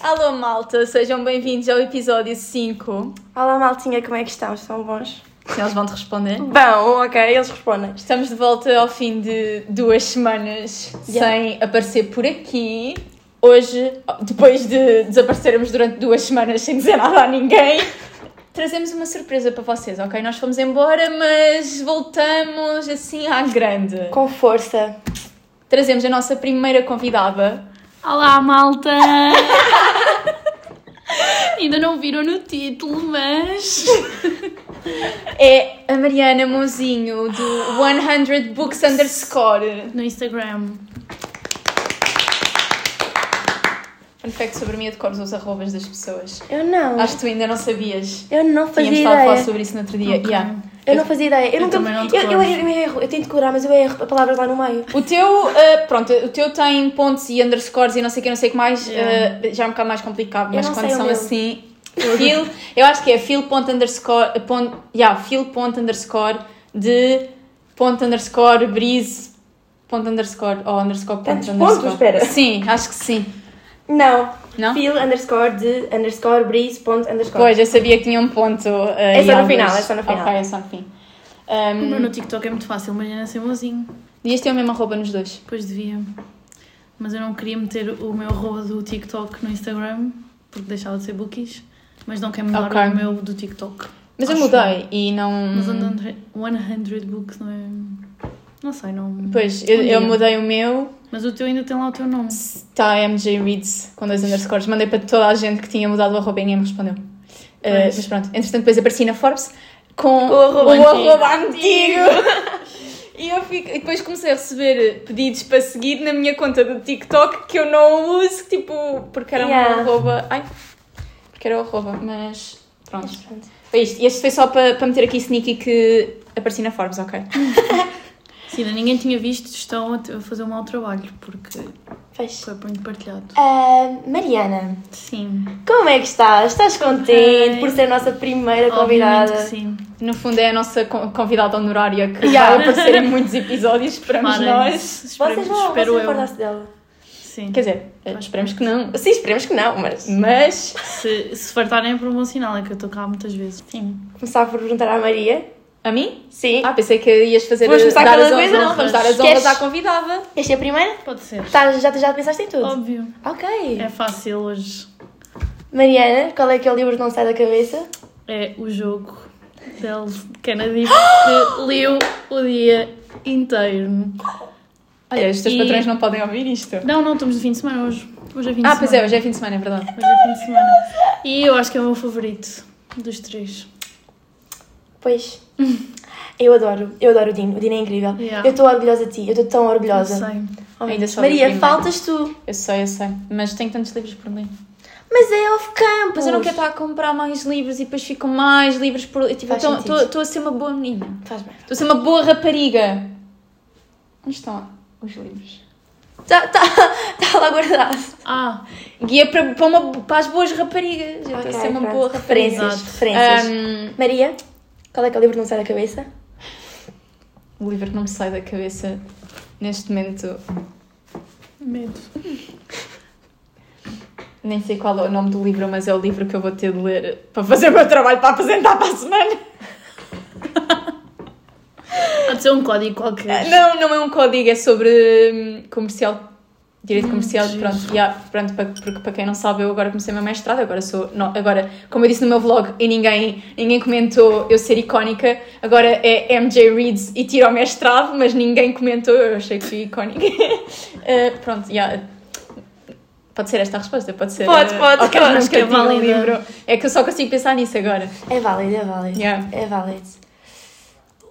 Alô malta, sejam bem-vindos ao episódio 5. Olá, maltinha, como é que estão? Estão bons? Eles vão te responder. Bom, ok, eles respondem. Estamos de volta ao fim de duas semanas Yeah. sem aparecer por aqui. Hoje, depois de desaparecermos durante duas semanas sem dizer nada a ninguém, trazemos uma surpresa para vocês, ok? Nós fomos embora, mas voltamos assim à grande. Com força. Trazemos a nossa primeira convidada. Olá, malta! Ainda não viram no título, mas. É a Mariana Mozinho, do 100 Books Underscore. No Instagram. Fun fact sobre mim, eu decoro os arrobas das pessoas. Eu não. Acho que tu ainda não sabias. Eu não fazia Tínhamos estado a falar ideia. sobre isso no outro dia. Ok. Yeah. Eu não fazia ideia. Eu, Eu nunca... também não eu, eu, decoro. eu erro. Eu tento decorar, mas eu erro palavras lá no meio. O teu, ah, pronto, o teu tem pontos e underscores e não sei o que, não sei o que mais, Yeah. ah, já é um bocado mais complicado, mas quando são assim, fil, eu acho que é fil ponto underscore, ponto, yeah, fil ponto underscore de ponto underscore breeze ponto underscore ou underscore ponto Tantos underscore. pontos, espera. Sim, acho que sim. Não. Não? Feel underscore de underscore breeze ponto underscore. Pois, eu sabia que tinha um ponto. ah, É só no alguns. final, é só no final. Ok, é só no fim. O Um, meu no TikTok é muito fácil, Mariana sem mozinho. devias ter a mesma roupa nos dois. Depois devia. Mas eu não queria meter o meu arroba do TikTok no Instagram, porque deixava de ser bookies. Mas não quero mudar Ok. o meu do TikTok. Mas eu Acho mudei e não. Mas 100 books não é. Não sei, não. Pois, eu, Um eu mudei o meu. Mas o teu ainda tem lá o teu nome. Está MJ Reads com dois underscores. Mandei para toda a gente que tinha mudado o arroba e ninguém me respondeu. Uh, mas pronto, entretanto depois apareci na Forbes com O arroba o antigo. arroba antigo. e, eu fico, e depois comecei a receber pedidos para seguir na minha conta do TikTok que eu não uso, tipo, porque era Yeah. um arroba. Ai, porque era o arroba, mas pronto. Mas pronto. Foi isto. E este foi só para, para meter aqui sneaky que apareci na Forbes, ok? Sim, ainda ninguém tinha visto, estão a fazer um mau trabalho, porque foi muito partilhado. Ah, Mariana, Sim. como é que estás? Estás contente Ai. por ser a nossa primeira Obviamente convidada? que sim. No fundo é a nossa con- convidada honorária que Yeah. vai aparecer em muitos episódios, esperamos nós. Espero, Vocês não, espero eu. importa-se dela. Sim. Quer dizer, esperemos que não. Sim, esperemos que não, mas... Mas Se, se fartarem é por um bom sinal, é que eu estou cá muitas vezes. Sim. Começar por perguntar à Maria. A mim? Sim. Ah, pensei que ias fazer Vamos começar dar as coisa? Não, vamos dar as honras à convidada. Queres ser a primeira? Pode ser. Tá, já, já pensaste em tudo? Óbvio. Ok. É fácil hoje. Mariana, qual é que é o livro que não sai da cabeça? É o jogo dele, Kennedy, que leu o dia inteiro. Olha, os teus E- patrões não podem ouvir isto. Não, não, estamos de fim de semana hoje. Hoje é fim de Ah, semana. pois é, hoje é fim de semana, é verdade. Hoje é fim de semana. E eu acho que é o meu favorito dos três. Pois. Eu adoro, eu adoro o Dino. O Dino é incrível. Yeah. Eu estou orgulhosa de ti, eu estou tão orgulhosa. sei. Oh, Ainda o Maria, faltas tu. Eu sei, eu sei. Mas tenho tantos livros por ler. Mas é off-campus. Mas eu não quero estar a comprar mais livros e depois ficam mais livros por ler. Tipo, estou- a ser uma boa menina. Faz bem. Estou a ser uma boa rapariga. Onde estão os livros? Está tá, tá lá guardado. Ah, Guia para, para, uma, para as boas raparigas. Eu estou a ser uma pronto. boa rapariga. Referências. Referências. Ahm, Maria, qual é que é o livro que não sai da cabeça? o livro que não me sai da cabeça neste momento, medo. nem sei qual é o nome do livro, mas é o livro que eu vou ter de ler para fazer o meu trabalho para apresentar para a semana. Pode ser um código qualquer. Não, não é um código, é sobre hum, comercial, direito Hum, comercial. pronto, yeah, pronto para, porque para quem não sabe, eu agora comecei o meu mestrado, agora sou. Não, agora, como eu disse no meu vlog e ninguém, ninguém comentou eu ser icónica, agora é MJ Reads e tiro ao mestrado, mas ninguém comentou, eu achei que fui icónica. Eh, pronto, yeah. Pode ser esta a resposta, pode ser. Pode, eh, pode, ok, pode. Acho que é tive um livro. É que eu só consigo pensar nisso agora. É válido, é válido. Yeah. É válido.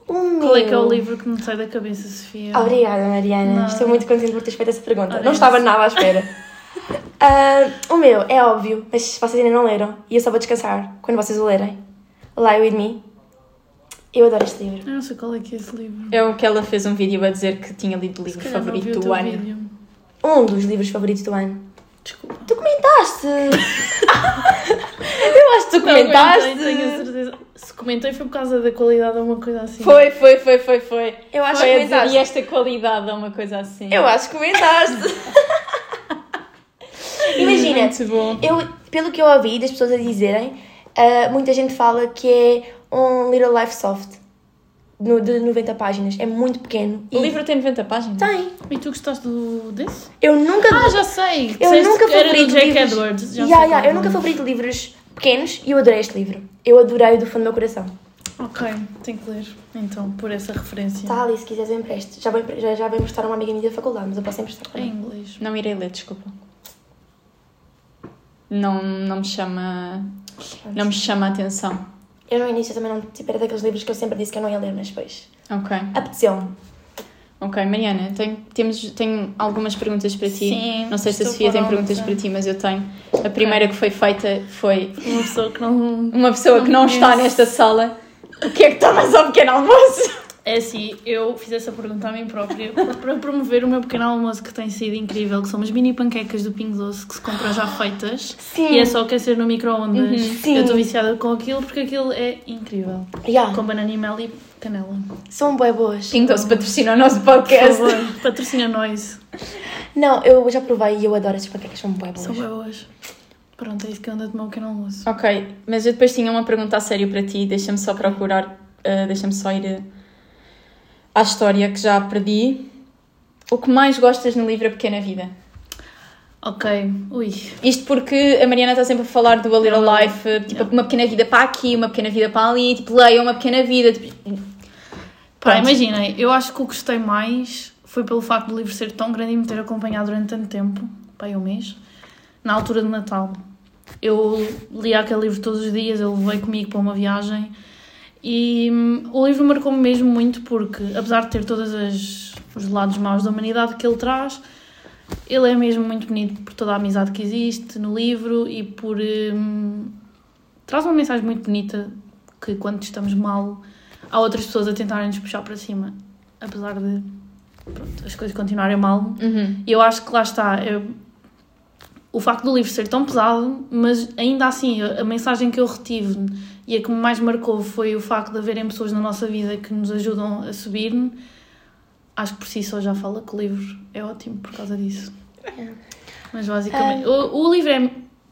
O Qual é que é o livro que me sai da cabeça, Sofia? Obrigada, Mariana. Nada. Estou muito contente por teres feito essa pergunta. Ora, não estava essa. nada à espera. Ah, o meu é óbvio, mas vocês ainda não leram. E eu só vou descansar quando vocês o lerem. Lie With Me. Eu adoro este livro. Eu não sei qual é que é esse livro. É o que ela fez um vídeo a dizer que tinha lido o livro não favorito do ano. vídeo. Um dos livros favoritos do ano. Desculpa. Tu comentaste! eu acho que tu Não comentaste! aguentei, tenho a certeza. Se comentei foi por causa da qualidade ou uma coisa assim. Foi, foi, foi, foi, foi. Eu acho foi que comentaste. e esta qualidade ou uma coisa assim. Eu acho que comentaste. Imagina, imagina, muito bom. eu, pelo que eu ouvi das pessoas a dizerem, ah, muita gente fala que é um Little Life Soft, no, de 90 páginas. É muito pequeno. O E livro tem 90 páginas? tem. E tu gostaste do, desse? Eu nunca. Ah, já sei! eu nunca favorito do Jake livros. Edwards. Já Yeah, sei yeah, qual eu nunca é. favorito livros pequenos e eu adorei este livro. Eu adorei do fundo do meu coração. Ok, tenho que ler. Então, por essa referência. Está ali, se quiseres eu empresto. Já vou, já, já vou emprestar a uma amiga minha da faculdade, mas eu posso emprestar Em inglês. Não irei ler, desculpa. Não, não me chama. Não me chama a atenção. Eu no início também não. Tipo, era daqueles livros que eu sempre disse que eu não ia ler, mas depois. Ok. Apeteceu-me. Ok, Mariana, tenho, temos, tenho algumas perguntas para ti. Sim, não sei se a Sofia tem perguntas para ti, mas eu tenho. A primeira que foi feita foi Uma pessoa que não. uma pessoa Não que não está nesta sala. O que é que tomas ao pequeno almoço? É assim, eu fiz essa pergunta a mim própria para promover o meu pequeno almoço que tem sido incrível, que são umas mini panquecas do Pingo Doce que se compram já feitas. Sim. E é só aquecer no micro-ondas. Uhum. Sim. Eu estou viciada com aquilo porque aquilo é incrível. Yeah. Com banana e mel e canela. São bué boas. Pingo Doce patrocina o nosso Por podcast. favor, patrocina nós. Não, eu já provei e eu adoro estas panquecas, são bué boas. São bem boas. Pronto, é isso que eu ando a tomar o pequeno almoço. Ok, mas eu depois tinha uma pergunta a sério para ti. Deixa-me só procurar, uh, deixa-me só ir uh, à história que já perdi. O que mais gostas no livro A Pequena Vida? Ok, ui. Isto porque a Mariana está sempre a falar do A Little. Life, tipo, uma pequena vida para aqui, uma pequena vida para ali, tipo, leia uma pequena vida. Tipo... Pá, imaginem, eu acho que o que gostei mais foi pelo facto do livro ser tão grande e me ter acompanhado durante tanto tempo, pá, um mês, na altura de Natal. Eu lia aquele livro todos os dias, ele veio comigo para uma viagem e hum, o livro marcou-me mesmo muito porque, apesar de ter todos os lados maus da humanidade que ele traz, ele é mesmo muito bonito por toda a amizade que existe no livro e por. hum, traz uma mensagem muito bonita que quando estamos mal há outras pessoas a tentarem nos puxar para cima, apesar de pronto, as coisas continuarem mal. Uhum. E eu acho que lá está. eu- o facto do livro ser tão pesado, mas ainda assim, a, a mensagem que eu retive e a que me mais marcou foi o facto de haverem pessoas na nossa vida que nos ajudam a subir. Acho que por si só já fala que o livro é ótimo por causa disso. Mas basicamente, o, o livro é,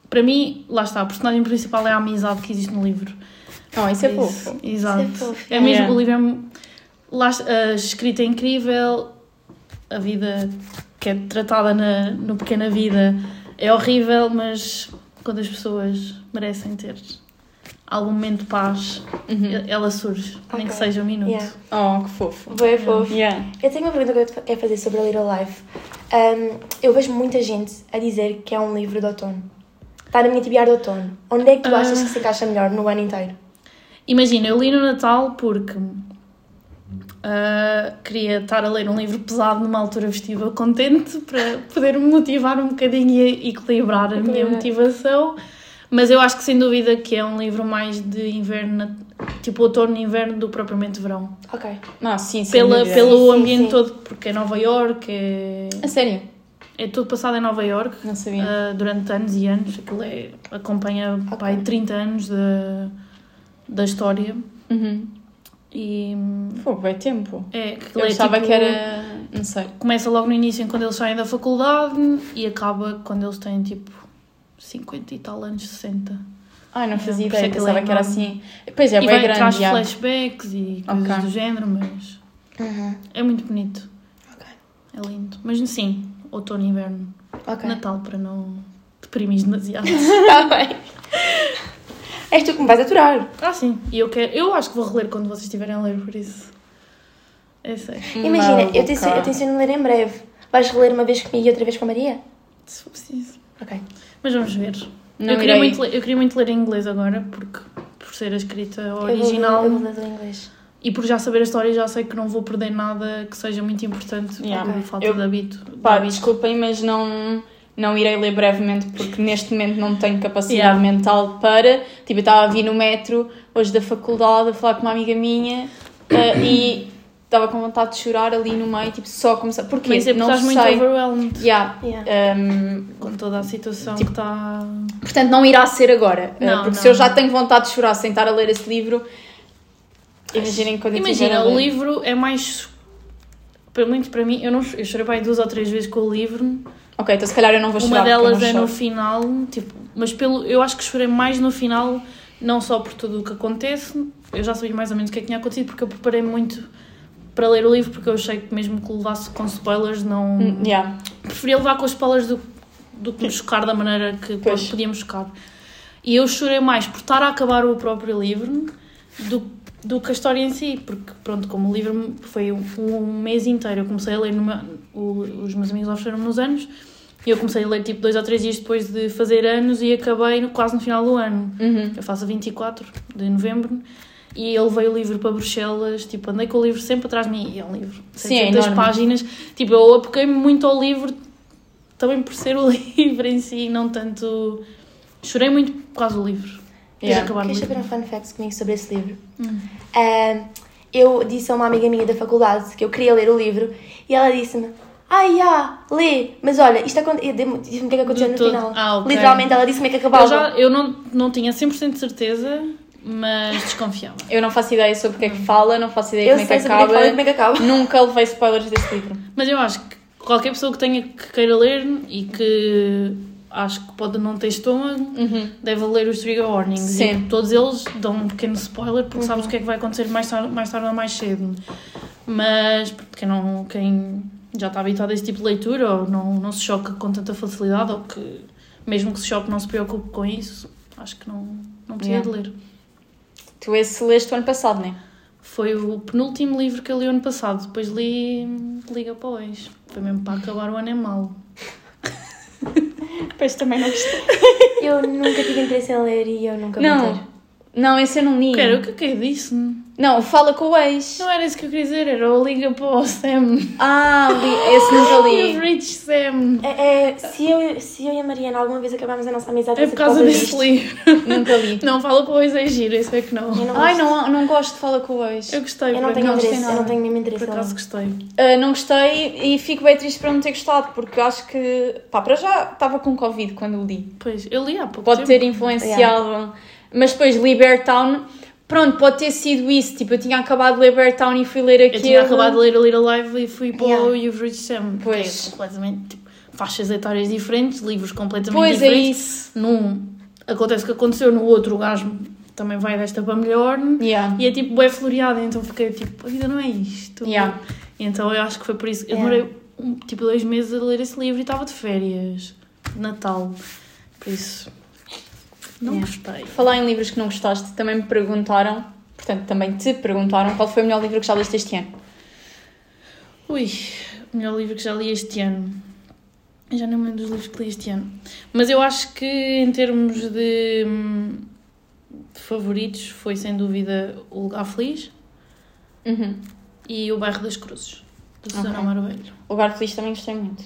para mim, lá está, a personagem principal é a amizade que existe no livro. Oh, isso é Isso, fofo. Exato. Isso é fofo. É mesmo, o livro é. Lá, a escrita é incrível, a vida que é tratada na, no Pequena Vida é horrível, mas quando as pessoas merecem ter algum momento de paz, Uhum. ela surge, nem que seja um minuto. Yeah. Oh, que fofo. Bué fofo. Yeah. Eu tenho uma pergunta que eu te- quero fazer sobre a Little Life. Um, eu vejo muita gente a dizer que é um livro de outono. Está na minha tibiar de outono. Onde é que tu Ah. achas que se encaixa melhor no ano inteiro? Imagina, eu li no Natal porque ah, queria estar a ler um livro pesado numa altura festiva contente para poder me motivar um bocadinho e equilibrar a minha motivação. Mas eu acho que sem dúvida que é um livro mais de inverno, tipo outono e inverno, do que propriamente verão. Ok. Ah, sim, sim. Pela, dúvida. pelo Sim, sim, ambiente sim. todo, porque é Nova York, é, A sério? é tudo passado em Nova York. Não sabia. Uh, durante anos e anos. Aquilo é, acompanha Ok. pai, 30 anos da, da história. Uhum. E Fogo, é tempo. é, aquilo Eu é achava tipo- que era. Não sei. Começa logo no início, quando eles saem da faculdade, e acaba quando eles têm tipo 50 e tal anos, 60. Ai, não fazia isso ideia. é Pensava é que era assim. Pois é, e bem vai, grande. traz já. flashbacks e coisas Ok. do género, mas Uhum. é muito bonito. Ok. É lindo. Mas sim, outono e inverno. Ok. Natal, para não deprimir demasiado. Está bem. És tu que me vais aturar. ah, sim. E eu quero. Eu acho que vou reler quando vocês estiverem a ler, por isso. É sério. Imagina, eu te, Maluca. ensino- eu te ensino a ler em breve. Vais reler uma vez comigo e outra vez com a Maria? Se for preciso. Ok. Mas vamos ver. Não eu, queria irei. muito, ler- eu queria muito ler em inglês agora, porque por ser a escrita Eu vou original Eu vou ler em inglês. e por já saber a história, já sei que não vou perder nada que seja muito importante Yeah. por falta Eu- de hábito. de Pá, hábito. desculpem, mas não, não irei ler brevemente porque neste momento não tenho capacidade Yeah. mental para. Tipo, eu estava a vir no metro hoje da faculdade a falar com uma amiga minha eh, e estava com vontade de chorar ali no meio, tipo, só começar. Porquê? Mas é porque não estás muito sei. overwhelmed Yeah. Yeah. Um, com toda a situação Tipo, que está. portanto, não irá ser agora. eh, Não, porque não, se eu já tenho vontade de chorar sem estar a ler esse livro, imaginem quando Imagina, o livro é mais. pelo menos para mim, eu, não, eu chorei bem duas ou três vezes com o livro. Ok, então se calhar eu não vou chorar. Uma delas é no final, tipo, mas pelo, eu acho que chorei mais no final, não só por tudo o que acontece, eu já sabia mais ou menos o que é que tinha acontecido, porque eu preparei muito para ler o livro, porque eu achei que mesmo que levasse com spoilers, não. Hum, yeah. Preferia levar com spoilers do, do que me chocar da maneira que Pois. podíamos chocar. E eu chorei mais por estar a acabar o próprio livro do, do que a história em si, porque, pronto, como o livro foi um, um mês inteiro, eu comecei a ler, numa, o, os meus amigos ofereceram-me nos anos, e eu comecei a ler tipo dois ou três dias depois de fazer anos e acabei no- quase no final do ano. Uhum. Eu faço a 24 de novembro. E eu levei o livro para Bruxelas, tipo, andei com o livro sempre atrás de mim, e é um livro, Sim, é 700 enorme. páginas, tipo, eu apoquei-me muito ao livro, também por ser o livro em si, não tanto... Chorei muito por causa do livro. Yeah. acabar o Queres livro. saber um fun fact comigo sobre esse livro? Hum. Ah, eu disse a uma amiga minha da faculdade que eu queria ler o livro e ela disse-me: Ai, ah, lê, mas olha, isto aconte- disse-me o que é que aconteceu no todo. final. Ah, ok. Literalmente, ela disse-me que acabava. Eu, já, eu não, não tinha 100% de certeza, mas desconfiava. Eu não faço ideia sobre o que é que fala, não faço ideia Eu como é que que é que acaba. fala e como é que acaba. Nunca levei spoilers desse livro. Mas eu acho que qualquer pessoa que tenha que queira ler e que acho que pode não ter estômago, Uhum. deve ler os trigger warnings. Sim. E todos eles dão um pequeno spoiler porque Uhum. sabes o que é que vai acontecer mais tarde, mais tarde ou mais cedo. Mas porque quem, não, quem já está habituado a esse tipo de leitura ou não, não se choca com tanta facilidade ou que mesmo que se choque não se preocupe com isso, acho que não, não precisa Yeah. de ler. Tu esse leste o ano passado, não é? Foi o penúltimo livro que eu li ano passado. Depois li Liga para Ex. Foi mesmo para acabar o ano é mau. Depois também não gostei. Eu nunca tive interesse em ler e eu nunca vou Não, ter. Não, esse eu não li. Quero, o que é que eu disse? Não, fala com o ex. Não era isso que eu queria dizer, era o Liga para o Sam. Ah, li, esse nunca You've li. reached Sam. É, é, se, eu, se eu e a Mariana alguma vez acabarmos a nossa amizade, É por causa desse livro. Nunca li. Não, fala para o ex é giro, isso é que não. Não Ai, não, não gosto de fala com o ex. Eu gostei, Eu não tenho gostei interesse, eu não tenho mesmo interesse Por acaso gostei. Ah, não gostei e fico bem triste por não ter gostado, porque acho que, pá, para já estava com Covid quando o li. Pois, eu li há pouco Pode tempo. ter influenciado, mas depois Libertown, pronto, pode ter sido isso. Tipo, eu tinha acabado de Libertown e fui ler Eu aquilo. tinha acabado de ler a Little Live e fui para Yeah. o You've Reached Sam. Pois. É completamente, tipo, faixas etárias diferentes, livros completamente Pois é diferentes. isso. Num acontece o que aconteceu, no outro o gajo também vai desta para melhor. Yeah. E é tipo, é floreada, então fiquei tipo, a vida não é isto. Yeah. Então eu acho que foi por isso. Eu demorei um, tipo dois meses a ler esse livro e estava de férias, Natal. Por isso, não Yeah. gostei. Falar em livros que não gostaste, também me perguntaram, portanto, também te perguntaram qual foi o melhor livro que já leste este ano. Ui, o melhor livro que já li este ano. Eu já não me lembro dos livros que li este ano. Mas eu acho que em termos de, de favoritos foi sem dúvida o Lugar Feliz Uhum. e o Bairro das Cruzes, de Susana Ok. Amaro Velho. O Lugar Feliz também gostei muito.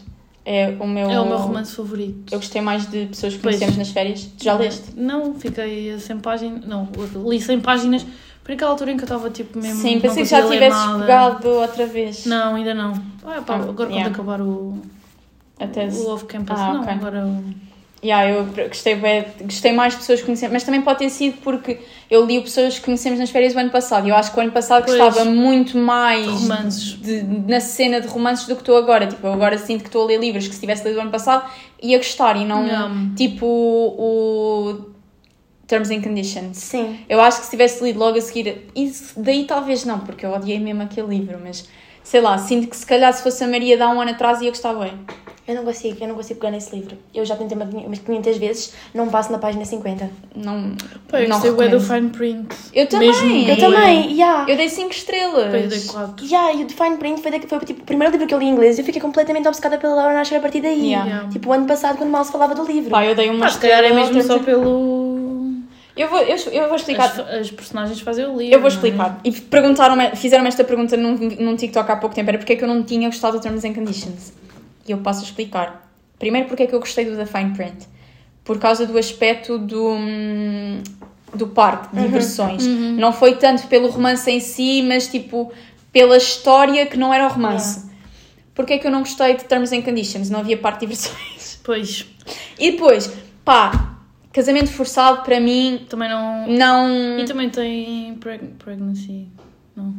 É o meu... É o meu romance favorito. Eu gostei mais de pessoas que Pois. conhecemos nas férias. Tu já leste? Não, fiquei a 100 páginas. Não, li 100 páginas por aquela altura em que eu estava tipo mesmo. Sim, pensei que já tivesses nada. pegado outra vez. Não, ainda não. Ah, pá, Ah, agora yeah. quando acabar o, Até o off-campus. Ah, não, ok. agora. o- Yeah, eu gostei, gostei mais de pessoas que conhecemos, mas também pode ter sido porque eu li o pessoas que conhecemos nas férias do ano passado. E eu acho que o ano passado Pois. gostava muito mais Romances. de- na cena de romances do que estou agora. Tipo, eu agora sinto que estou a ler livros que se tivesse lido o ano passado ia gostar e não tipo o Terms and Conditions. Sim. Eu acho que se tivesse lido logo a seguir, isso daí talvez não, porque eu odiei mesmo aquele livro, mas sei lá, sinto que se calhar se fosse a Maria de há um ano atrás ia gostar bem. Eu não consigo, eu não consigo pegar nesse livro. Eu já tentei umas 500 vezes, não passo na página 50. Não, eu não gostei bué do fine print. Eu também. Mesmo Eu também, yeah. Eu dei 5 estrelas. Depois dei 4. Yeah, e o Define Print foi, foi tipo, o primeiro livro que eu li em inglês e eu fiquei completamente obcecada pela Laura Nasher a partir daí. Yeah. Yeah. Tipo, o ano passado, quando mal se falava do livro. Pá, eu dei uma Pá, se calhar é estrela, mesmo outra- só pelo. Eu vou, eu, eu vou explicar. As, as personagens fazem o livro. Eu vou é? explicar. E perguntaram fizeram esta pergunta num, num TikTok há pouco tempo. Era porque é que eu não tinha gostado do Terms and Conditions. E eu passo a explicar. Primeiro, porque é que eu gostei do The Fine Print. Por causa do aspecto do, hum, do parque de diversões. Não foi tanto pelo romance em si, mas tipo pela história que não era o romance. Porque é que eu não gostei de Terms and Conditions? Não havia parque de diversões. Pois, E depois, pá, casamento forçado para mim também não. não. E também tem preg- pregnancy. Não.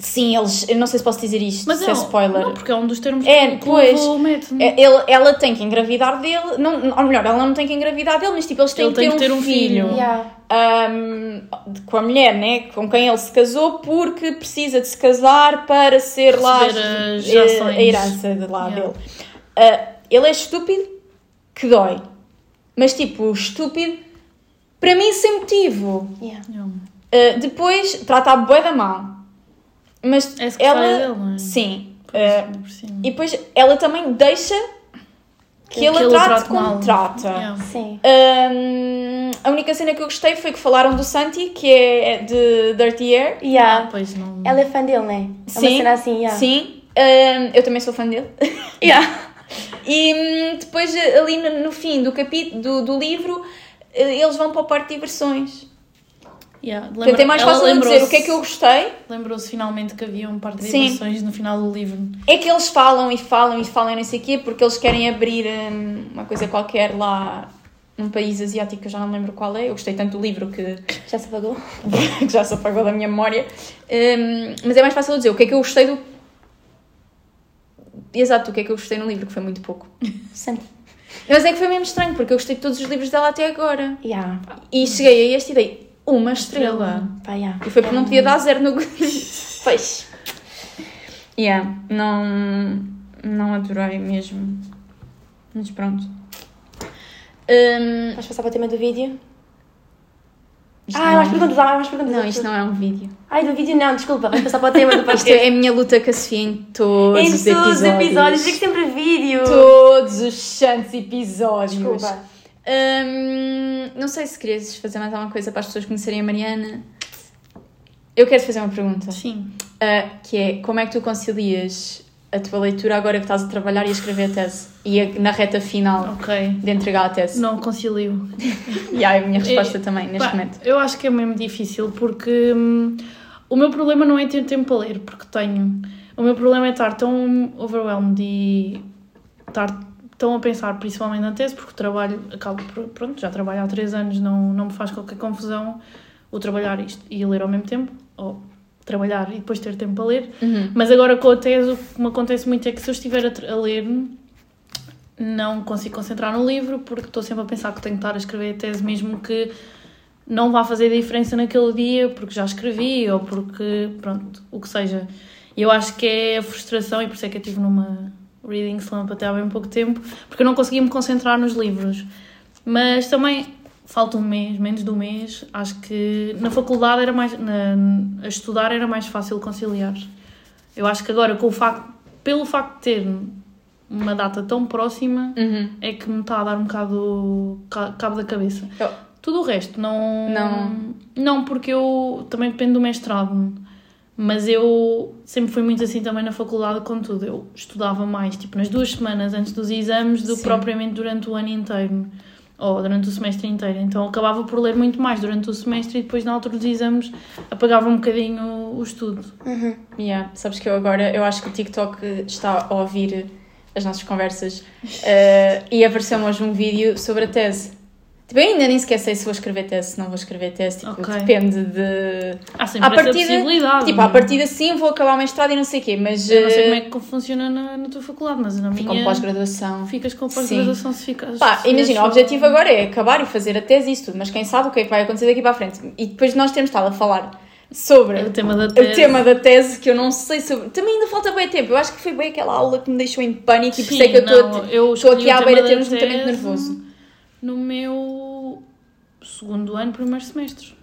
Sim, eles. Eu não sei se posso dizer isto, Mas se é, um- spoiler. Não, porque é um dos termos É, que, pois. o mete. É, ele, ela tem que engravidar dele, não, ou melhor, ela não tem que engravidar dele, mas tipo, eles têm Ele que tem ter, que ter um um filho. filho. Yeah. Ahm, com a mulher, né? Com quem ele se casou, porque precisa de se casar para ser lá Receber as eh, ações. a herança de lá Yeah. dele. Ah, ele é estúpido que dói, mas tipo, estúpido para mim sem motivo. Yeah. Uh, depois trata a bué da mal. Mas É ela. não é? Sim. Uh, e depois ela também deixa que, Que ele a ele trate como mal. trata. Yeah. Sim. Um, a única cena que eu gostei foi que falaram do Santi, que é de Dirty Air. Ah, Yeah. pois não. Ela é fã dele, né? É uma Sim. cena assim, yeah. Sim. Um, eu também sou fã dele. Yeah. E hum, depois, ali no, no fim do capítulo do, do livro, eh, eles vão para o parque de diversões. Yeah. Portanto, é mais fácil eu dizer o que é que eu gostei Lembrou-se finalmente que havia um par de diversões no final do livro. É que eles falam e falam e falam não sei o quê porque eles querem abrir hum, uma coisa qualquer lá num país asiático que eu já não lembro qual é. Eu gostei tanto do livro que, Já se apagou? que já se apagou da minha memória. Hum, mas é mais fácil eu dizer o que é que eu gostei do. Exato, o que é que eu gostei no livro, que foi muito pouco. Sempre. Mas é que foi mesmo estranho porque eu gostei de todos os livros dela até agora. Yeah. E cheguei a este e dei uma estrela. Pá, yeah. E foi porque não podia dar zero no Pois. Yeah, não, não adorei mesmo. Mas pronto. Hum, Vamos passar para o tema do vídeo? isto Ah, há mais é- perguntas, há mais perguntas. Não, isto não é um vídeo. Ai, do vídeo não, desculpa. Vamos passar para o tema do Isto podcast. é a minha luta com a Sofia em todos Em os todos episódios. os episódios, digo sempre vídeo. Todos os santos episódios. Desculpa. Hum, não sei se querias fazer mais alguma coisa para as pessoas conhecerem a Mariana. Eu quero te fazer uma pergunta. Sim. Ah, que é, como é que tu concilias a tua leitura agora que estás a trabalhar e a escrever a tese? E a- na reta final Ok. de entregar a tese? Não concilio. E aí a minha resposta É, também, neste Pá, momento. Eu acho que é mesmo difícil porque hum, o meu problema não é ter tempo para ler, porque tenho. O meu problema é estar tão overwhelmed e estar tão a pensar principalmente na tese, porque o trabalho, acabo pronto, já trabalho há três anos, não, não me faz qualquer confusão o trabalhar isto e ler ao mesmo tempo, ou trabalhar e depois ter tempo para ler. Uhum. Mas agora com a tese, o que me acontece muito é que se eu estiver a, a ler, não consigo concentrar no livro, porque estou sempre a pensar que tenho que estar a escrever a tese, mesmo que não vá fazer diferença naquele dia, porque já escrevi, ou porque, pronto, o que seja. E eu acho que é a frustração, e por isso é que eu estive numa reading slump até há bem pouco tempo, porque eu não conseguia me concentrar nos livros. Mas também falta um mês, menos de um mês, acho que na faculdade era mais, na, a estudar era mais fácil conciliar. Eu acho que agora, com o facto, pelo facto de ter uma data tão próxima, Uhum. é que me está a dar um bocado ca- cabo da cabeça. Eu- Tudo o resto, não. Não. Não, porque eu também dependo do mestrado. Mas eu sempre fui muito assim também na faculdade com tudo. Eu estudava mais, tipo, nas duas semanas antes dos exames do que propriamente durante o ano inteiro. Ou durante o semestre inteiro. Então acabava por ler muito mais durante o semestre e depois na altura dos exames apagava um bocadinho o estudo. Uhum. Yeah. Sabes que eu agora, eu acho que o TikTok está a ouvir as nossas conversas eh, e apareceu-me hoje um vídeo sobre a tese. Tipo, eu ainda nem sequer sei se vou escrever tese, se não vou escrever tese, tipo, Ok. depende de... Há sempre À partida, possibilidade. Tipo, à partida sim, vou acabar o mestrado e não sei o quê, mas... Eu não sei como eh, é que funciona na, na tua faculdade, mas na fico minha... com pós-graduação. Ficas com pós-graduação se ficas. Pá, se imagina, o objetivo agora é acabar e fazer a tese e isso tudo, mas quem sabe o que é que vai acontecer daqui para a frente. E depois nós temos estado a falar sobre O tema da o tema da tese que eu não sei sobre. Também ainda falta bem tempo. Eu acho que foi bem aquela aula que me deixou em pânico e por isso é que eu Sim, estou a- aqui à beira de da ter um esgotamento nervoso. No meu segundo ano, primeiro semestre.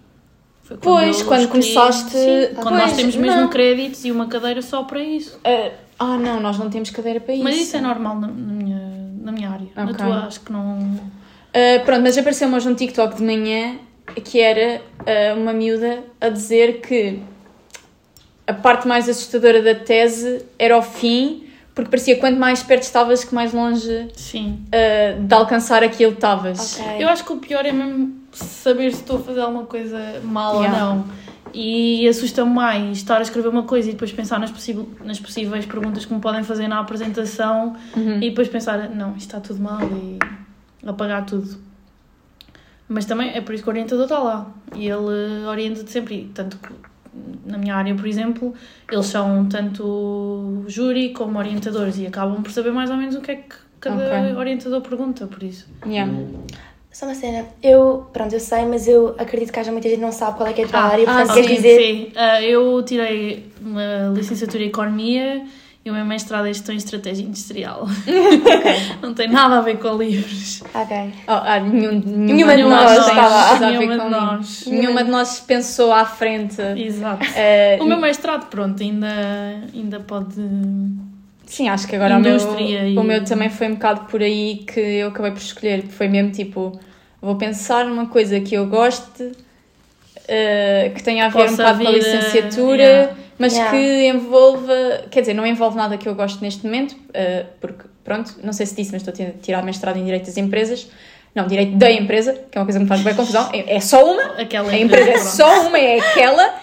Foi Pois, eu quando escolhi- começaste- Sim, quando Pois, nós temos mesmo não. créditos e uma cadeira só para isso. Ah, ah, não, nós não temos cadeira para isso. Mas isso é normal na, na minha, na minha área. Na Ok. tua acho que não. Ah, pronto, mas apareceu-me hoje um TikTok de manhã que era ah, uma miúda a dizer que a parte mais assustadora da tese era o fim, porque parecia que quanto mais perto estavas, que mais longe Sim. ah, de alcançar aquilo estavas. Ok. Eu acho que o pior é mesmo saber se estou a fazer alguma coisa mal Yeah. ou não. E assusta-me mais estar a escrever uma coisa e depois pensar nas, nas possíveis perguntas que me podem fazer na apresentação Uhum. e depois pensar, não, isto está tudo mal e apagar tudo. Mas também é por isso que o orientador está lá. E ele orienta-te sempre. E tanto que na minha área, por exemplo, eles são tanto júri como orientadores e acabam por saber mais ou menos o que é que cada Ok. orientador pergunta, por isso. Yeah. Só uma cena, eu, pronto, eu sei, mas eu acredito que haja muita gente que não sabe qual é que é a tua área, portanto, ah, queres sim, dizer? Sim, Ah, eu tirei uma licenciatura em Economia e o meu mestrado em Gestão e Estratégia Industrial. Não tem nada a ver com livros. Ok. Oh, ah, nenhum, Nenhuma de tem nós nada estava- a ver nenhuma com de livros. nós. Nenhuma de nós pensou à frente. Exato. Eh, O meu mestrado, pronto, ainda, ainda pode. Sim, acho que agora o meu, e- o meu também foi um bocado por aí que eu acabei por escolher. Foi mesmo tipo, vou pensar numa coisa que eu goste, eh, que tenha a ver um Possa bocado com a- licenciatura, yeah. Mas Yeah. que envolva, quer dizer, não envolve nada que eu gosto neste momento, eh, porque, pronto, não sei se disse, mas estou a tirar mestrado em Direito das Empresas. Não, Direito da Empresa, que é uma coisa que me faz bem confusão. É, é só uma, Aquela a empresa é pronto. só uma, é aquela,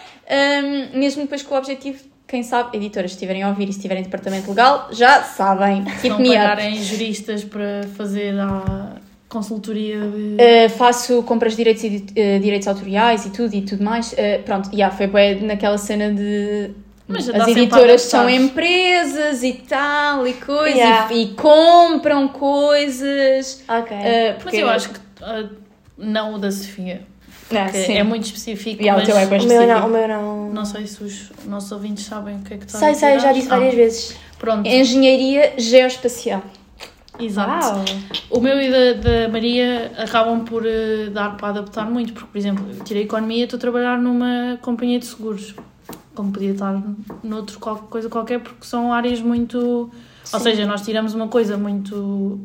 hum, mesmo depois com o objetivo, quem sabe, editoras, se estiverem a ouvir e se estiverem em departamento legal, já sabem. Se não pagarem juristas para fazer a consultoria de. Uh, faço compras de direitos, edi- uh, direitos autoriais e tudo e tudo mais. Uh, pronto, yeah, foi bué naquela cena de. Mas as editoras são empresas e tal e coisas Yeah. e, e compram coisas. Ok. uh, Mas porque- eu acho que ah, não o da Sofia. Ah, é muito específico. Yeah, o mas teu é bué o meu não, específico. o meu não. Não sei se os nossos ouvintes sabem o que é que está Sei, a sei, eu já disse Ah, várias vezes. Pronto, Engenharia geoespacial. Exato. Uau! O meu e da, da Maria acabam por eh, dar para adaptar muito, porque, por exemplo, eu tirei Economia e estou a trabalhar numa companhia de seguros, como podia estar noutro qualquer coisa qualquer, porque são áreas muito... Ou Sim. seja, nós tiramos uma coisa muito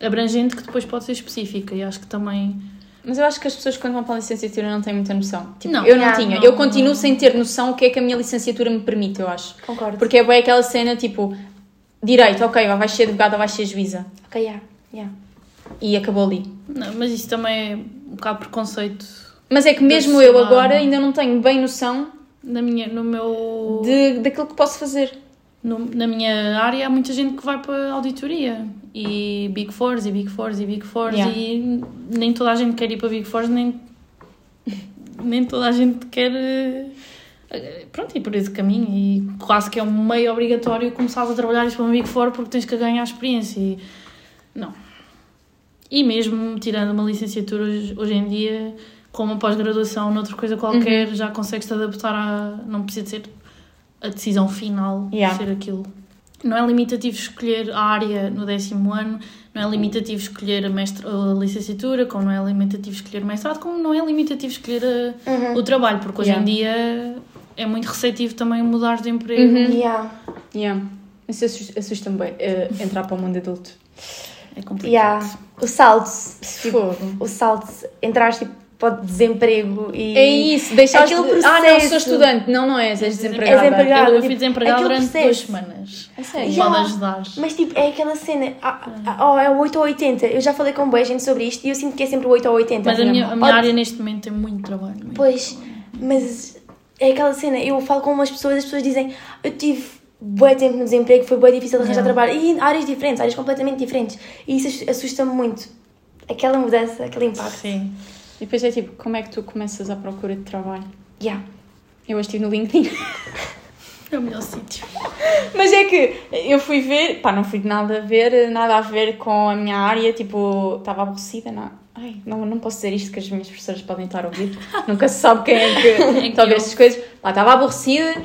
abrangente que depois pode ser específica e acho que também... Mas eu acho que as pessoas quando vão para a licenciatura não têm muita noção. Tipo, Não. eu não tinha. não, eu continuo não. sem ter noção o que é que a minha licenciatura me permite, eu acho. Concordo. Porque é bem aquela cena tipo, direito, ok, ou vais ser advogada ou vais ser juíza. Ok, yeah, yeah. E acabou ali. Não, mas isso também é um bocado preconceito Mas é que mesmo eu agora ainda não tenho bem noção na minha, no meu... de, daquilo que posso fazer. No- na minha área há muita gente que vai para a auditoria e Big Fours e Big Fours e Big Fours Yeah. e nem toda a gente quer ir para Big Fours nem, nem toda a gente quer eh, pronto, ir por esse caminho e quase que é um meio obrigatório começares a trabalhar isto para uma Big Four porque tens que ganhar experiência e não e mesmo tirando uma licenciatura hoje, em dia com uma pós-graduação noutra coisa qualquer já consegues-te adaptar a não precisa ser a decisão final Yeah. ser aquilo. Não é limitativo escolher a área no décimo ano, não é limitativo escolher a, mestra, a licenciatura, como não é limitativo escolher o mestrado, como não é limitativo escolher a- Uhum. o trabalho, porque hoje Yeah. em dia é muito receptivo também mudar de emprego. Uhum. Yeah. Yeah. Isso assus- assusta-me bem, eh, entrar para o mundo adulto. É complicado. Yeah. O salto, tipo, o salto, entrar tipo, para o desemprego e. É isso, deixaste Aquele de... Ah, não, processo. sou estudante. Não, não és, és És desempregada. desempregada. Eu, eu tipo, fui desempregada aquele durante processo. duas semanas. É sério? Yeah. Pode ajudar. Mas tipo, é aquela cena, ah, ah, oh, é o 8 ou 80. Eu já falei com boa gente sobre isto e eu sinto que é sempre o 8 ou 80. Mas a minha, a minha área neste momento tem muito trabalho. muito. Pois, mas é aquela cena, eu falo com umas pessoas, as pessoas dizem, eu tive bué tempo no desemprego, foi bué difícil de arranjar Yeah. trabalho, e em áreas diferentes, áreas completamente diferentes. E isso assusta-me muito. Aquela mudança, aquele impacto. Sim. E depois é tipo, como é que tu começas à procura de trabalho? Yeah. Eu hoje estive no LinkedIn. É o melhor sítio. Mas é que eu fui ver, pá, não fui de nada a ver, nada a ver com a minha área, tipo, estava aborrecida, não. Ai, não, não posso dizer isto que as minhas professoras podem estar a ouvir, nunca se sabe quem é que está a estas coisas. Pá, estava aborrecida,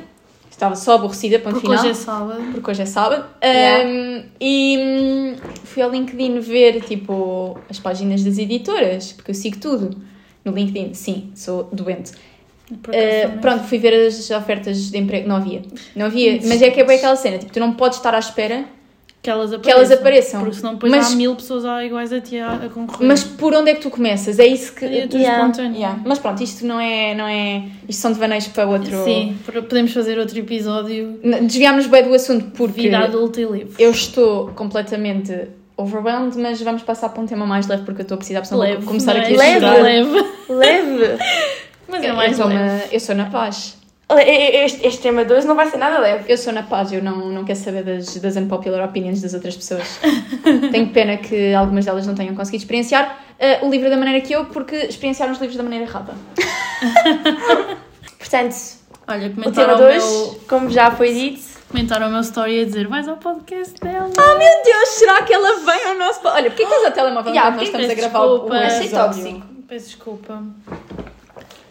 estava só aborrecida, ponto Porque final. hoje é sábado. porque hoje é sábado. Yeah. Um, e hum, fui ao LinkedIn ver, tipo, as páginas das editoras, porque eu sigo tudo. No LinkedIn, sim, sou doente. Uh, pronto, fui ver as ofertas de emprego. Não havia. Não havia. Mas é que é bem aquela cena, tipo, tu não podes estar à espera, Que elas apareçam. que elas apareçam. Porque senão depois Mas- há mil pessoas a- iguais a ti a, a concorrer. mas por onde é que tu começas? É isso que. é tudo Yeah. espontâneo. Yeah. Mas pronto, isto não é, não é. Isto são devaneios para outro. Sim, para- podemos fazer outro episódio Desviámos bem do assunto porque vida adulta e livre. eu estou completamente overwhelmed, mas vamos passar para um tema mais leve porque eu estou a precisar, Leve, começar é? aqui a Leve, chorar. leve. Leve! Mas é Eu, mais sou leve. na, eu sou na paz. Este, este tema 2 não vai ser nada leve. Eu sou na paz, eu não, não quero saber das, das unpopular opinions das outras pessoas. Tenho pena que algumas delas não tenham conseguido experienciar eh, o livro da maneira que eu, porque experienciaram os livros da maneira errada. Portanto, Olha, O tema comentaram de o, hoje, meu, como já foi dito, comentaram o meu story a dizer vais ao podcast dela. Oh meu Deus, será que ela vem ao nosso. Olha, porquê que estás ao telemóvel Yeah, nós estamos a gravar o, o desculpa? Achei episódio? tóxico. Peço desculpa.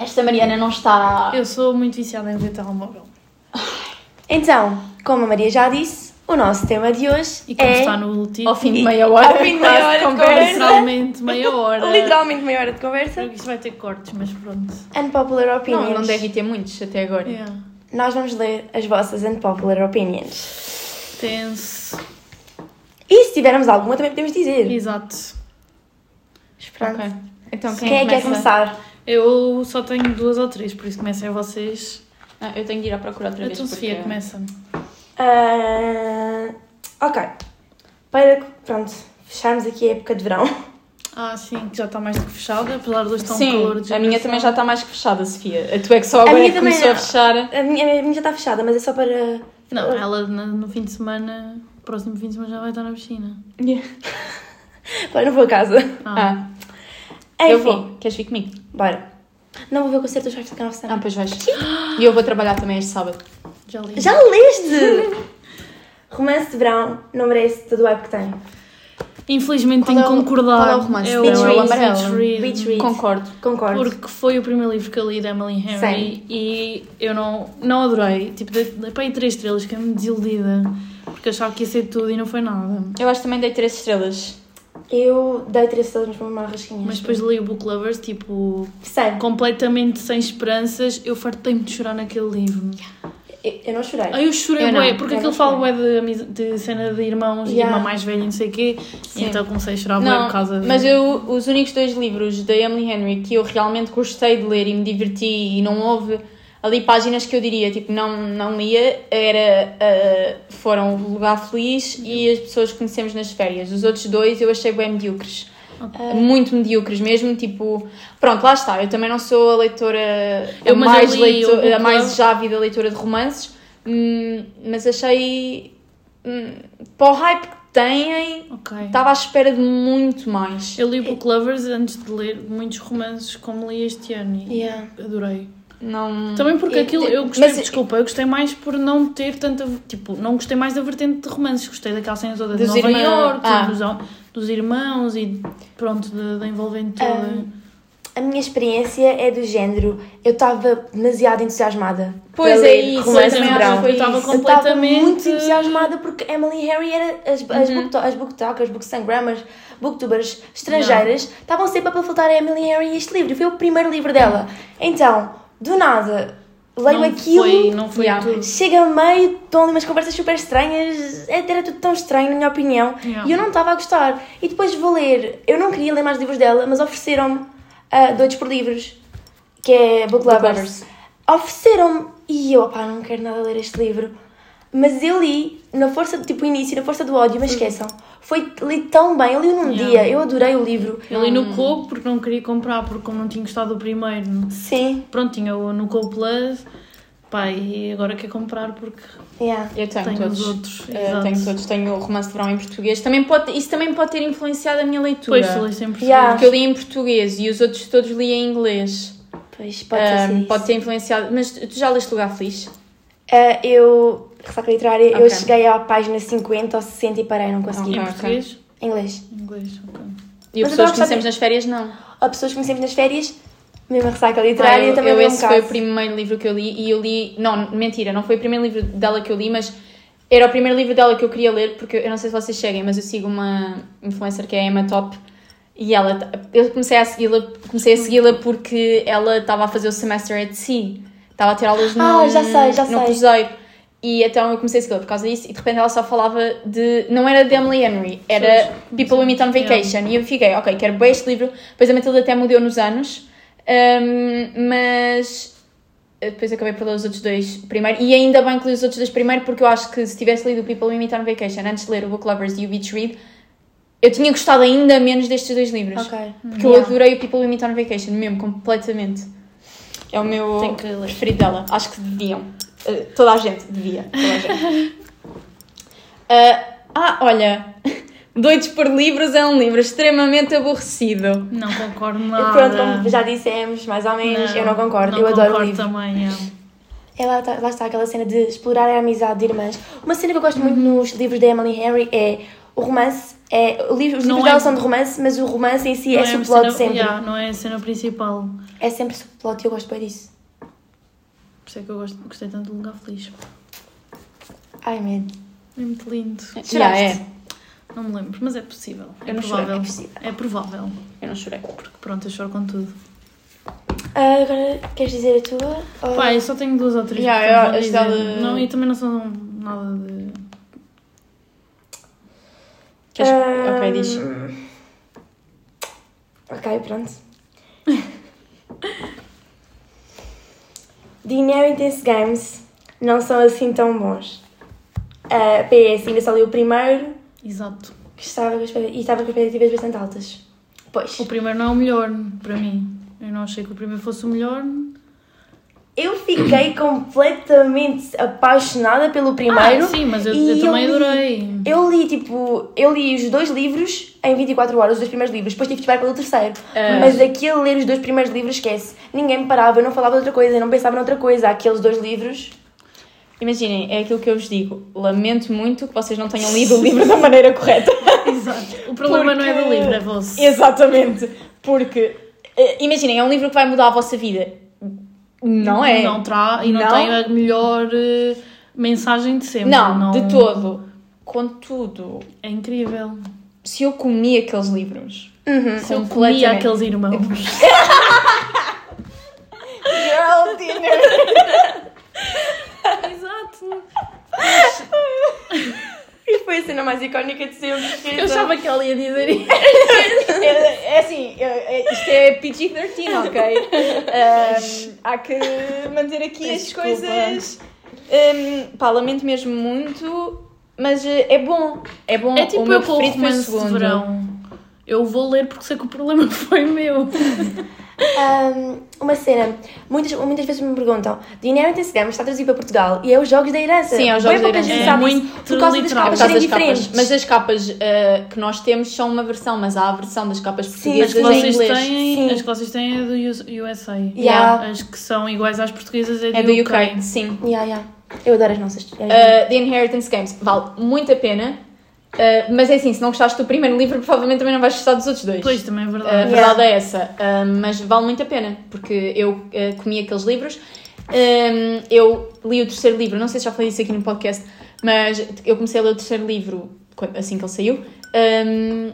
Esta Mariana não está. Eu sou muito viciada em ver telemóvel. Então, como a Maria já disse, o nosso tema de hoje E como é está no título, Ao fim de meia hora. Ao fim de meia hora de conversa. literalmente meia hora. literalmente meia hora de conversa. Isto vai ter cortes, mas pronto. Unpopular opinions. Não, não deve ter muitos até agora. Yeah. Nós vamos ler as vossas unpopular opinions. Tenso. E se tivermos alguma, também podemos dizer. Exato. Pronto. Ok. Então quem, Quem é que quer começa? começar? Eu só tenho duas ou três, por isso comecem vocês. Ah, eu tenho de ir à procura outra vez. Então, Sofia, porque- começa. Ah, ok. Para, pronto, fecharmos aqui a época de verão. Ah, sim, que já está mais do que fechada, apesar de hoje estar um Sim, calor de a minha também já está mais que fechada, Sofia. A tua é que só agora é que começou a fechar. A minha, a minha já está fechada, mas é só para... Não, ela no, fim de semana, próximo fim de semana já vai estar na piscina. Para, não vou a casa. Ah, Ah, eu Enfim, vou. Queres vir comigo? bora. Não vou ver o concerto dos Five Seconds of Ah, pois vais. E eu vou trabalhar também este sábado. já li. Já leste? Romance de verão não merece todo o hype que tem. Infelizmente Qual tenho é que o- concordar. qual é o romance? É o, Beach é Read. Beach Read. Beach Read. Concordo. Concordo. Porque foi o primeiro livro que eu li da Emily Henry Sim. e eu não, não adorei. Tipo, dei dei para aí três estrelas, fiquei muito desiludida. Porque achava que ia ser tudo e não foi nada. Eu acho que também dei 3 estrelas. Eu dei três estrelas, mas uma rasquinha. Mas depois li o Book Lovers, tipo, Sei, completamente sem esperanças. Eu fartei-me de chorar naquele livro. eu, eu não chorei. Aí eu chorei, Eu não, bué, porque aquilo fala bué de, de cena de irmãos e Yeah. irmã mais velha e não sei o quê. Sim. E então comecei a chorar Não, por causa de... mas eu, os únicos dois livros da Emily Henry que eu realmente gostei de ler e me diverti e não houve ali páginas que eu diria, tipo, não, não lia, era, ah, foram O Lugar Feliz e As Pessoas que Conhecemos nas Férias. Os outros dois eu achei bem medíocres. Ok. Muito medíocres mesmo, tipo... Pronto, lá está, eu também não sou a leitora, Eu, a mais, eu li leito- o Book a mais jávida leitora de romances, hum, mas achei... Hum, para o hype que têm, Ok. estava à espera de muito mais. Eu li Book Lovers antes de ler muitos romances como li este ano e Yeah. adorei. Não... Também porque Eu- aquilo, eu gostei, mas- desculpa, eu gostei mais por não ter tanta, tipo, não gostei mais da vertente de romances, gostei daquela cena toda de Dos Nova irmãos, York, ah. dos, dos irmãos e pronto, da, envolvente toda. Um, A minha experiência é do género. Eu estava demasiado entusiasmada. Pois é isso, romance eu estava isso. Eu estava completamente... muito entusiasmada porque Emily Harry era as, as, Uhum. book, as booktalkers, bookstagrammers, booktubers estrangeiras estavam sempre a panfletar a Emily Harry este livro. Foi o primeiro livro dela. Então, do nada, leio não aquilo. Foi, não foi Yeah. tudo. Chega a meio, estão ali umas conversas super estranhas, é- era tudo tão estranho, na minha opinião, Yeah. e eu não estava a gostar. E depois vou ler, eu não queria ler mais livros dela, mas ofereceram-me uh, Doidos por Livros, que é Book Lovers. Lovers. Ofereceram-me, e eu, opá, não quero nada ler este livro. Mas eu li, na força, tipo, o início, na força do ódio, mas esqueçam. Foi, li tão bem, eu li num Yeah. dia, eu adorei o livro. Eu li no Coop porque não queria comprar, porque como não tinha gostado do primeiro, Sim, pronto, tinha o no Coop Plus, pá, e agora quero comprar porque yeah. Eu tenho, tenho todos. os outros. Eh, exato. tenho todos. Tenho o romance de verão em português. Também pode, isso também pode ter influenciado a minha leitura. Depois tu lês sempre Yeah. Porque eu li em português e os outros todos li em inglês. Pois, pode ser Ah, isso. pode ter influenciado. Mas tu já leste Lugar Feliz? Uh, eu, ressaca literária, eu Ok. cheguei à página 50 ou 60 e parei, não consegui. Em Ok, ok. português? Em inglês. Em inglês, ok. E Mas as eu pessoas que conhecemos nas férias, não. Há pessoas que conhecemos nas férias, mesmo a ressaca literária, Ah, eu, também eu li um esse foi o primeiro livro que eu li e eu li. Não, mentira, não foi o primeiro livro dela que eu li, mas era o primeiro livro dela que eu queria ler, porque eu não sei se vocês seguem, mas eu sigo uma influencer que é a Emma Top e ela. Eu comecei a segui-la comecei a segui-la porque ela estava a fazer o semester at sea. Estava a ter aulas no, Ah, já sei, já no sei. cruzeiro. E então eu comecei a segui-la por causa disso e de repente ela só falava de. Não era de Emily Henry, era People We Meet on Vacation. E eu fiquei, ok, quero bem este livro. Depois a Matilda até mudou nos anos, hum, mas eh, depois acabei por ler os outros dois primeiro. E ainda bem que li os outros dois primeiro, porque eu acho que se tivesse lido People We Meet on Vacation antes de ler o Book Lovers e o Beach Read, eu tinha gostado ainda menos destes dois livros. Ok. Porque eu Yeah. adorei o People We Meet on Vacation, mesmo, completamente. É o meu preferido dela. Acho que deviam. Eh, toda a gente devia. Toda a gente. Ah, ah, olha. Doidos por Livros é um livro extremamente aborrecido. Não concordo nada. Pronto, como já dissemos, mais ou menos, eu não concordo, eu adoro o concordo livro. também, é. É lá, tá- lá está aquela cena de explorar a amizade de irmãs. Uma cena que eu gosto muito nos livros da Emily Henry é o romance. É, o livro- os Não livros é- dela são de romance, mas o romance em si é a subplot cena, sempre. yeah, não é a cena principal. É sempre subplot e eu gosto bem disso. Isso é que eu gosto, gostei tanto de Lugar Feliz. Ai, medo. É muito lindo. Já é. Não me lembro, mas é possível. É Eu não chorei, provável. é possível. É provável. Eu não chorei. Porque pronto, eu choro com tudo. Ah, agora, queres dizer a tua? Ou- Pai, só tenho duas ou três Yeah, eu yeah, dizer. dela- Não, e também não são nada de. Queres... Ah, Ok, diz. Ok, pronto. The Inheritance Games não são assim tão bons. Ah, PS, ainda só li o primeiro Exato. que estava com e estava com expectativas bastante altas. Pois. O primeiro não é o melhor para mim. Eu não achei que o primeiro fosse o melhor. Eu fiquei completamente apaixonada pelo primeiro. Ah, sim, mas eu, eu também li- adorei. Eu li, tipo, eu li os dois livros em 24 horas, os dois primeiros livros, depois tive de esperar pelo terceiro. Ah. Mas aquele ler os dois primeiros livros, esquece. Ninguém me parava, eu não falava de outra coisa, eu não pensava noutra coisa. Aqueles dois livros. Imaginem, é aquilo que eu vos digo. Lamento muito que vocês não tenham lido o livro da maneira correta. Exato. O problema não é do Porque- livro, é vosso. Exatamente. Porque, eh, imaginem, é um livro que vai mudar a vossa vida. Não é? Não tra e não, Não. tem a melhor eh, mensagem de sempre. Não, de todo. Contudo, É incrível. se eu comi aqueles livros. Uhum. Se eu comia aqueles irmãos. Girl dinner! Exato. E foi a cena mais icónica de sempre. Eu achava que ela ia dizer isso. É, é assim, é- é- isto é PG-13, ok? Ahm, há que manter aqui Peço as desculpa. coisas. Um, pá, lamento mesmo muito, mas eh, é bom. É bom. É tipo o meu eu com o romance de segundo. verão. Eu vou ler porque sei que o problema foi meu. Ahm, uma cena, muitas, muitas vezes me perguntam: The Inheritance Games está traduzido para Portugal e é os Jogos da Herança. Sim, é os Bem Jogos da Herança. É muito por causa das literal. capas Por causa serem das capas. diferentes. Mas as capas eh, que nós temos são uma versão, mas há a versão das capas Sim, As portuguesas que em vocês inglês. têm, Sim. as que vocês têm é do US- USA. Yeah. As que são iguais às portuguesas é do, É do UK, sim. Yeah, yeah. Eu adoro as nossas. Uh, The Inheritance Games vale muito a pena, uh, mas é assim, se não gostaste do primeiro livro, provavelmente também não vais gostar dos outros dois. Pois, também é A verdade. verdade é essa, Uh, mas vale muito a pena, porque eu uh, comi aqueles livros. Eu li o terceiro livro, não sei se já falei isso aqui no podcast, mas eu comecei a ler o terceiro livro assim que ele saiu. Um,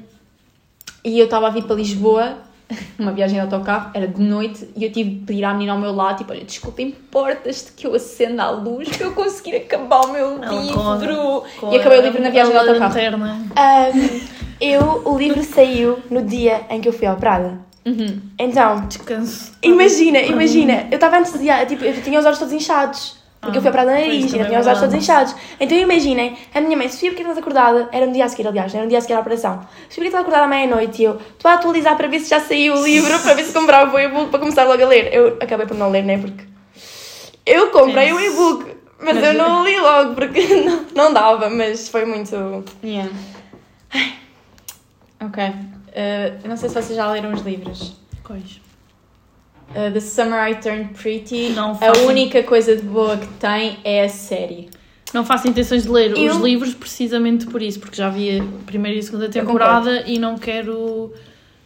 e eu estava a vir para Lisboa, uma viagem de autocarro, era de noite, e eu tive de pedir à menina ao meu lado, tipo, olha, desculpa, importas-te que eu acenda a luz para eu conseguir acabar o meu Ela livro. e acabei o livro na viagem de autocarro. lanterna. Ahm, eu, o livro saiu no dia em que eu fui ao Prada. Uhum. Então, Descanso. imagina, imagina, eu estava antes de tipo, eu tinha os olhos todos inchados. Porque eu fui na Ah, pois, nariz, ainda tinha os olhos todos inchados. Então imaginem, a minha mãe, Sofia, porque estás acordada? Era no dia a seguir, aliás, era no dia a seguir à operação. Sofia, porque estás acordada à meia-noite? E eu, estou a atualizar para ver se já saiu o livro, para ver se comprava o e-book para começar logo a ler. Eu acabei por não ler, né? Porque eu comprei o Pense. e-book, mas, Mas- eu não li logo, porque não, não dava, mas foi muito. Yeah. Ok. Uh, eu não sei se vocês já leram os livros. Pois. Uh, The Summer I Turned Pretty. Não a façam- única coisa de boa que tem é a série. Não faço intenções de ler Eu- os livros precisamente por isso, porque já vi a primeira e a segunda temporada e não quero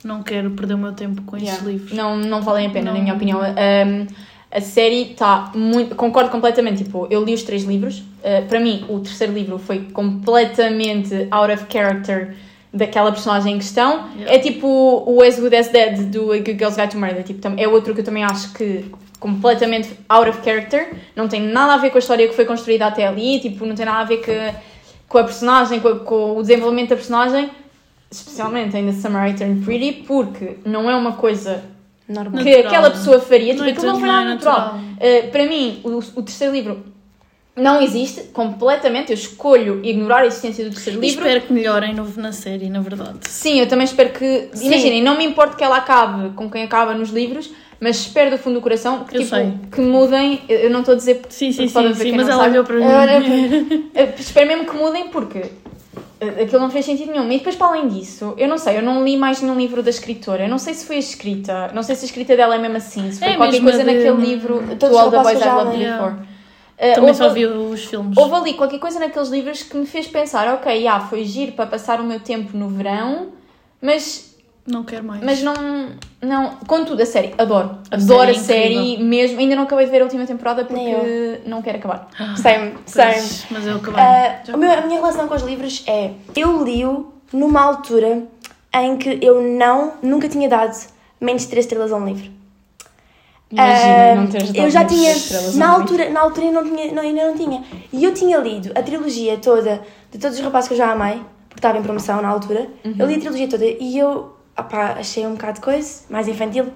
não quero perder o meu tempo com esses Yeah. livros. Não, não valem a pena, Não. na minha opinião. Um, a série está muito. Concordo completamente. Tipo, eu li os três livros. Uh, para mim, o terceiro livro foi completamente out of character daquela personagem em questão. Yeah. É tipo o As Good As Dead do A Good Girl's Guide to Murder. Tipo, é outro que eu também acho que completamente out of character. Não tem nada a ver com a história que foi construída até ali. Tipo, não tem nada a ver que, com a personagem, com, a- com o desenvolvimento da personagem. Especialmente ainda Summer I Turned Pretty, porque não é uma coisa Normal. que Natural. aquela pessoa faria. Tipo, Não é aquilo não foi não nada é natural. natural. Uh, para mim, o, o terceiro livro não existe completamente. Eu escolho ignorar a existência do terceiro E livro. espero que melhorem no, na série, na verdade. Sim, eu também espero que. Sim. Imaginem, não me importa que ela acabe com quem acaba nos livros, mas espero do fundo do coração que, Eu tipo, sei. que mudem. Eu não estou a dizer. Sim, sim, sim, sim mas ela olhou para mim. Espero mesmo que mudem porque eh, aquilo não fez sentido nenhum. E depois, para além disso, eu não sei, eu não li mais nenhum livro da escritora. Eu não sei se foi a escrita, não sei se a escrita dela é mesmo assim, se foi É qualquer coisa de- naquele livro Todos To All the Boys I já Loved. Before. Uh, Também houve, só vi os filmes. houve ali qualquer coisa naqueles livros que me fez pensar, ok, já, foi giro para passar o meu tempo no verão, mas, Não quero mais. mas não, não... Contudo, a série, adoro. A adoro série é a série mesmo. Ainda não acabei de ver a última temporada porque não quero acabar. Same, same. Pois, mas eu acabei. Ah, meu- a minha relação com os livros é. Eu li-o numa altura em que eu não, nunca tinha dado menos de 3 estrelas a um livro. Imagina não teres eu já tinha, na altura, na altura não tinha, não, ainda não tinha. E eu tinha lido a trilogia toda de todos os rapazes que eu já amei, porque estava em promoção na altura. Uhum. Eu li a trilogia toda e eu, opá, achei um bocado de coisa, mais infantil,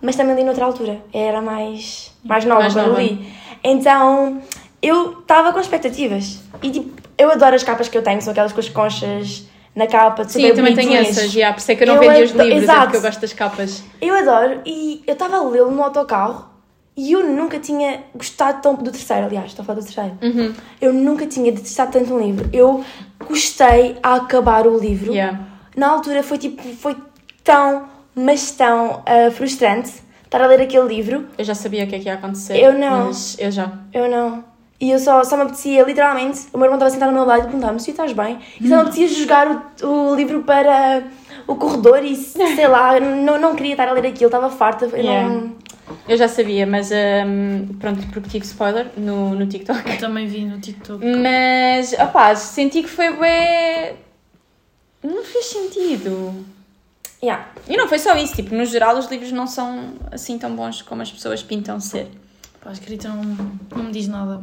mas também li noutra altura. Era mais, mais nova Mais quando nova. li. Então, eu estava com expectativas. E tipo, eu adoro as capas que eu tenho, são aquelas com as conchas na capa, Sim, super eu também tenho essas, já, por isso é que eu não Eu vendi os livros, é Exato. porque eu gosto das capas. Eu adoro e eu estava a lê-lo no autocarro e eu nunca tinha gostado tão do terceiro, aliás, estou a falar do terceiro. Uhum. Eu nunca tinha detestado tanto um livro. Eu gostei a acabar o livro. Yeah. Na altura foi tipo, foi tão, mas tão ah, frustrante estar a ler aquele livro. Eu já sabia o que é que ia acontecer. Eu não. Mas eu já. Eu não. E eu só, só me apetecia, literalmente, o meu irmão estava sentado ao meu lado e perguntava-me se estás bem. E só me apetecia jogar o, o livro para o corredor e sei lá, não, não queria estar a ler aquilo, estava farta. Eu Yeah. não... Eu já sabia, mas hum, pronto, porque tive spoiler no, no TikTok. Eu também vi no TikTok. Mas, opá, senti que foi bué... Não fez sentido. Yeah. E não foi só isso, tipo, no geral os livros não são assim tão bons como as pessoas pintam ser. Pá, a escrita não, não me diz nada.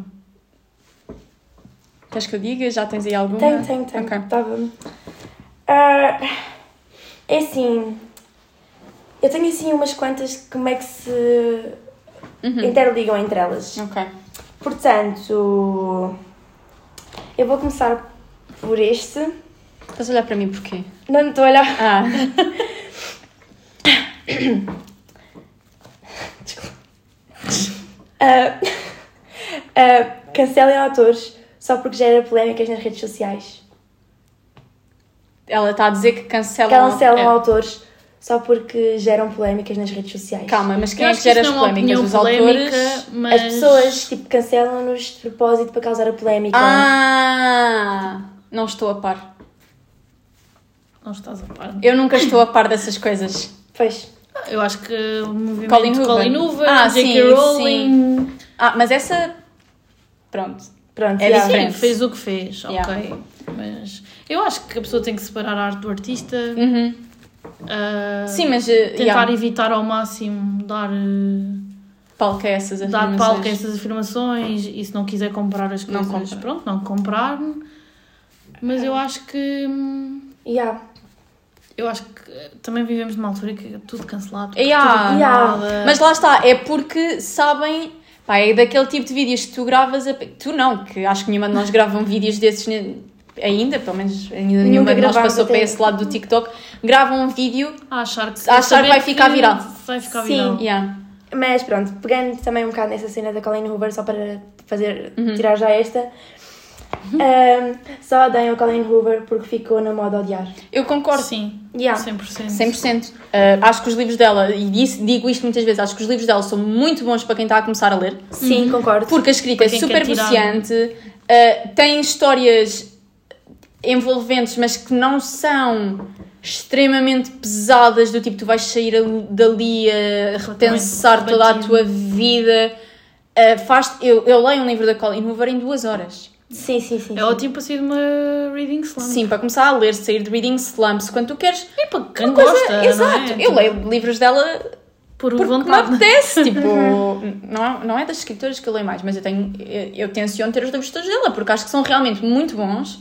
Queres que eu diga? Já tens aí alguma? Tenho, tenho, tenho. Ok. Tava... Ah, é assim. Eu tenho assim umas quantas como é que se Uhum. interligam entre elas. Ok. Portanto, eu vou começar por este. Estás a olhar para mim porquê? Não me estou a olhar. Ah, Ah, ah, cancelem autores só porque gera polémicas nas redes sociais. ela está a dizer que cancela... Cancelam É. autores só porque geram polémicas nas redes sociais. Calma, mas quem é que gera as é polémicas? Os polémica, autores? mas... As pessoas, tipo, cancelam-nos de propósito para causar a polémica. Ah, não estou a par. Não estás a par. Eu nunca estou a par dessas coisas. Pois. Eu acho que o movimento Colin Hoover. Colin Hoover, Ah, J.K. sim, Rowling... Ah, mas essa... Pronto. Pronto, É diferente. Sim, fez o que fez, Yeah. ok. Mas eu acho que a pessoa tem que separar a arte do artista. Uhum. ah, Sim, mas... eh, Tentar yeah, evitar ao máximo dar, eh, palco a essas dar afirmações. palco a essas afirmações e se não quiser comprar as Não coisas, compra. pronto, não comprar. Mas eu acho que. Yeah. Eu acho que também vivemos numa altura que é tudo cancelado. Yeah. tudo Yeah. Mas lá está, é porque sabem... Pá, é daquele tipo de vídeos que tu gravas... A... Tu não, que acho que nenhuma de nós gravam vídeos desses ainda, pelo menos ainda nenhuma de nós passou para esse lado do TikTok. Gravam um vídeo... a achar que, a achar que vai ficar viral. Vai ficar Sim. viral. Yeah. Mas pronto, pegando também um bocado nessa cena da Colleen Hoover, só para fazer, Uhum. tirar já esta. Um, só odeiam a Colleen Hoover porque ficou na moda odiar. Eu concordo. Sim, Yeah. 100%. 100%. Uh, acho que os livros dela, e disse, digo isto muitas vezes, acho que os livros dela são muito bons para quem está a começar a ler, Sim, concordo. porque a escrita é super viciante, uh, tem histórias envolventes, mas que não são extremamente pesadas, do tipo tu vais sair al- dali a repensar toda a tua vida. Uh, faz, eu, eu leio um livro da Colleen Hoover em duas horas. Sim, sim, sim. É sim. ótimo para sair de uma reading slump. Sim, para começar a ler, sair de reading slumps, quando tu queres. E para quem coisa- gosta, exato. não é? Eu leio livros dela por Porque me vontade. apetece, tipo, não é, não é das escritoras que eu leio mais, mas eu tenho, eu, eu tenciono ter os livros todos dela, porque acho que são realmente muito bons.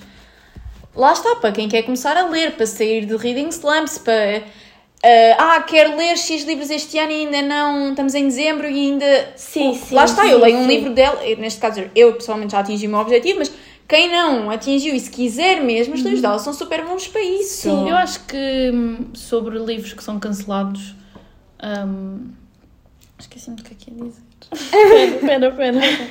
Lá está, para quem quer começar a ler, para sair de reading slumps, para... eh, ah, quero ler X livros este ano e ainda não, estamos em dezembro e ainda... Sim, sim. Lá está, sim, eu leio um sim. livro dela, neste caso eu pessoalmente já atingi o meu objetivo, mas quem não atingiu e se quiser mesmo, os livros dela são super bons para isso. Sim, Eu acho que hum, sobre livros que são cancelados. hum, Esqueci-me do que é que ia dizer. pera, pera, pera.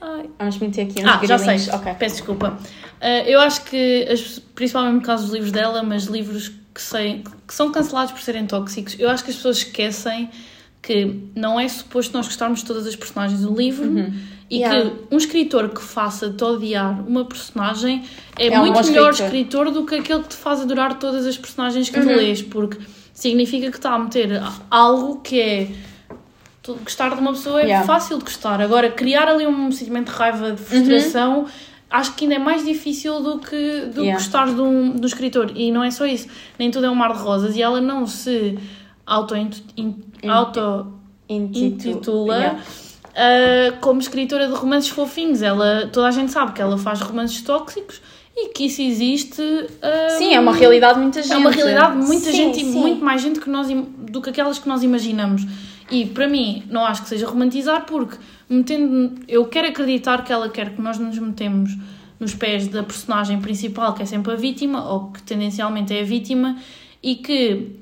Ai. Vamos meter aqui uns Ah, já sei. grilinhos. Ok. Peço desculpa. Ah, eu acho que, as- principalmente no caso dos livros dela, mas livros que, sei, que são cancelados por serem tóxicos, eu acho que as pessoas esquecem que não é suposto nós gostarmos de todas as personagens do livro E Yeah. que um escritor que faça-te odiar uma personagem é, É um muito bom melhor escritor. escritor do que aquele que te faz adorar todas as personagens que tu Uhum. lês, porque significa que está a meter algo que é. tu- Gostar de uma pessoa é Yeah. fácil de gostar. Agora, criar ali um sentimento de raiva, de frustração, acho que ainda é mais difícil do que, do Yeah. gostar de um, do escritor. E não é só isso. Nem tudo é um mar de rosas. E ela não se auto, auto Yeah. uh, como escritora de romances fofinhos. Ela, toda a gente sabe que ela faz romances tóxicos e que isso existe. uh, Sim, é uma realidade de muita gente. é uma realidade de muita Sim, gente e sim. muito mais gente que nós, do que aquelas que nós imaginamos. E para mim, não acho que seja romantizar, porque metendo, eu quero acreditar que ela quer que nós nos metemos nos pés da personagem principal, que é sempre a vítima, ou que tendencialmente é a vítima, e que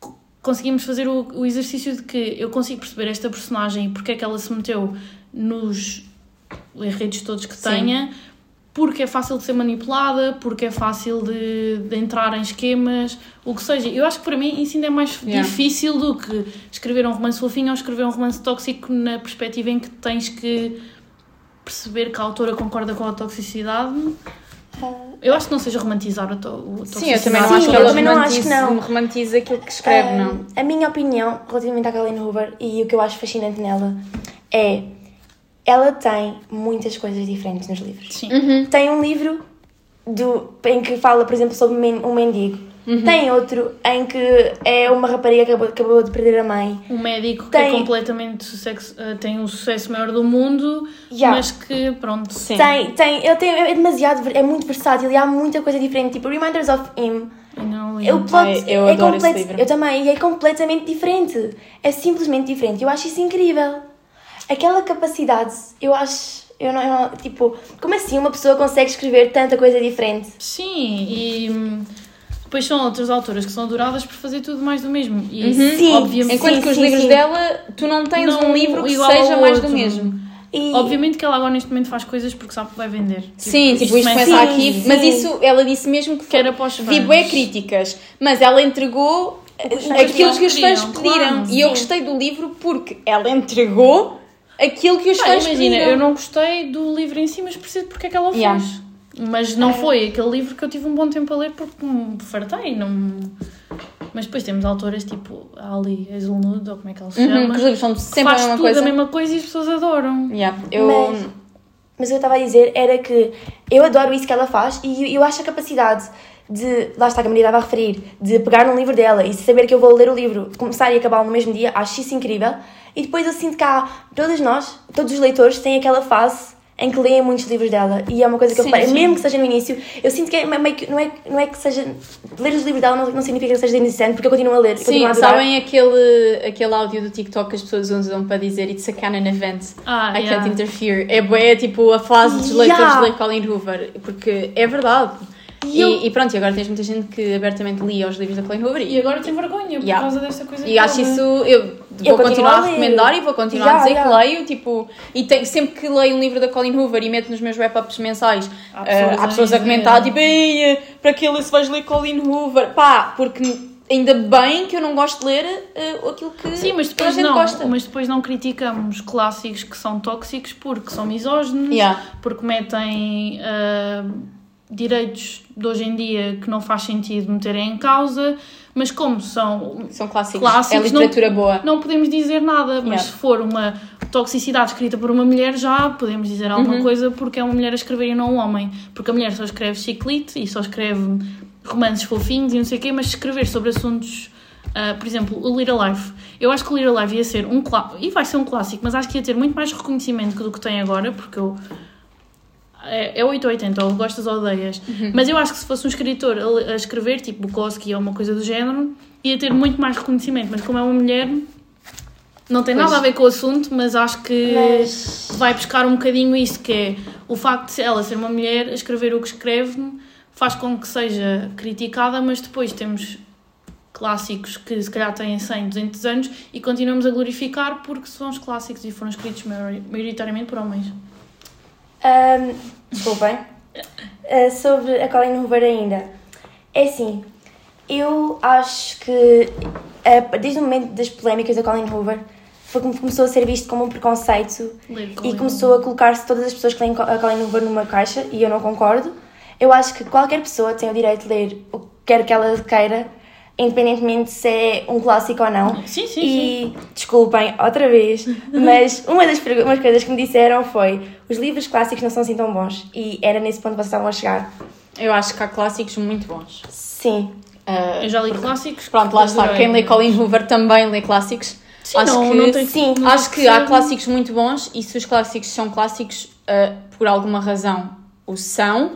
co- conseguimos fazer o, o exercício de que eu consigo perceber esta personagem e porque é que ela se meteu nos enredos todos que Sim. tenha, porque é fácil de ser manipulada, porque é fácil de, de entrar em esquemas, o que seja. Eu acho que para mim isso ainda é mais Yeah. difícil do que escrever um romance fofinho ou escrever um romance tóxico na perspectiva em que tens que perceber que a autora concorda com a toxicidade. Eu acho que não seja romantizar a, to o Sim, eu também não Sim, acho que eu ela também não acho romantize, que não. romantiza aquilo que escreve, Ah, não. A minha opinião relativamente à Colleen Hoover e o que eu acho fascinante nela é ela tem muitas coisas diferentes nos livros. Sim. Uhum. Tem um livro do, em que fala, por exemplo, sobre um mendigo. Uhum. Tem outro em que é uma rapariga que acabou, acabou de perder a mãe. Um médico que Tem- é completamente sucesso, eh, tem o sucesso maior do mundo, Yeah. mas que, pronto, Sim. Tem, tem, ele tem, é demasiado, é muito versátil e há muita coisa diferente. Tipo, Reminders of Him. não. O plot Ai, eu é adoro esse completo- livro. Eu também, e é completamente diferente. É simplesmente diferente. Eu acho isso incrível. Aquela capacidade, eu acho. Eu não, eu não- tipo, como assim uma pessoa consegue escrever tanta coisa diferente? Sim, e hum, depois são outras autoras que são adoradas por fazer tudo mais do mesmo. E, Sim, obviamente, Enquanto Sim, que os sim, livros sim. dela, tu não tens Não um livro que seja mais do mesmo. E, obviamente que ela agora neste momento faz coisas porque sabe que vai vender. Sim, tipo, isto começa aqui, sim. mas isso, ela disse mesmo que Que era para os fãs. vi bué críticas, mas ela entregou aquilo que os fãs pediram. claro, e eu gostei do livro porque ela entregou aquilo que os Pá, fãs imagina, pediram. eu não gostei do livro em si, mas percebo porque é que ela o fez. Yeah. Mas não foi aquele livro que eu tive um bom tempo a ler porque me fartei. Não... Mas depois temos autoras tipo a Ali Hazelnude, ou como é que ela se Uhum, chama, que os livros são sempre a faz mesma tudo coisa. a mesma coisa e as pessoas adoram. Yeah, eu... Mas- Mas o que eu estava a dizer era que eu adoro isso que ela faz e eu acho a capacidade de, lá está, que a Maria estava a referir, de pegar num livro dela e saber que eu vou ler o livro, começar e acabá-lo no mesmo dia, acho isso incrível. E depois eu sinto que há, todos nós, todos os leitores têm aquela fase em que leem muitos livros dela e é uma coisa que eu Sim, reparo, sim. mesmo que seja no início, eu sinto que é meio que, não, é, não é que seja, ler os livros dela não, não significa que seja desinteressante, porque eu continuo a ler, Sim, continuo a sabem aquele, aquele áudio do TikTok que as pessoas usam para dizer It's a canon event, Ah, I yeah. can't interfere. É bué, tipo, a fase dos Yeah. leitores de ler Colin Hoover, porque é verdade. E E, eu- e pronto, e agora tens muita gente que abertamente lia os livros da Colin Hoover E agora tem vergonha por Yeah. causa desta coisa E acho isso, eu vou continuar a recomendar e vou continuar Yeah, a dizer yeah. que leio, tipo, e tenho, sempre que leio um livro da Colin Hoover e meto nos meus wrap-ups mensais, Há pessoas pessoas, a há pessoas a dizer. comentar, tipo, Ei, para que ler se vais ler Colin Hoover? Pá, porque ainda bem que eu não gosto de ler eh, aquilo que Sim, mas depois, gente não, gosta. mas depois não criticamos clássicos que são tóxicos porque são misóginos, Yeah. porque metem ah, direitos de hoje em dia que não faz sentido meterem em causa, mas como são São clássicos, clássicos, é literatura boa. não podemos dizer nada, mas Yeah. se for uma toxicidade escrita por uma mulher, já podemos dizer Uhum. alguma coisa porque é uma mulher a escrever e não um homem. Porque a mulher só escreve chiclete e só escreve romances fofinhos e não sei o quê, mas escrever sobre assuntos, ah, por exemplo, o Little Life. Eu acho que o Little Life ia ser um clássico, e vai ser um clássico, mas acho que ia ter muito mais reconhecimento do que tem agora, porque eu. É, é 880, ou gostas ou odeias. Mas eu acho que se fosse um escritor a, a escrever, tipo Bukowski ou uma coisa do género, ia ter muito mais reconhecimento. Mas como é uma mulher, não tem Pois. nada a ver com o assunto, mas acho que Mas- vai buscar um bocadinho isso, que é o facto de ela ser uma mulher, a escrever o que escreve, faz com que seja criticada, mas depois temos clássicos que se calhar têm 100, 200 anos e continuamos a glorificar porque são os clássicos e foram escritos maior- maioritariamente por homens. Ahm, desculpem. Ah, sobre a Colin Hoover ainda. É assim, eu acho que ah, desde o momento das polémicas da Colin Hoover, foi como começou a ser visto como um preconceito e Colin começou a colocar-se todas as pessoas que leem a Colleen Hoover numa caixa e eu não concordo. Eu acho que qualquer pessoa tem o direito de ler o que quer que ela queira, independentemente se é um clássico ou não. Sim, sim, E desculpem outra vez, mas uma das umas coisas que me disseram foi: os livros clássicos não são assim tão bons. E era nesse ponto que vocês estavam a chegar. Eu acho que há clássicos muito bons. Sim. Ah, Eu já li clássicos. pronto, lá está. Quem lê Colin Hoover também lê clássicos. Sim, acho não, que, não tem- Sim. não acho que há clássicos muito bons e se os clássicos são clássicos, ah, por alguma razão o são,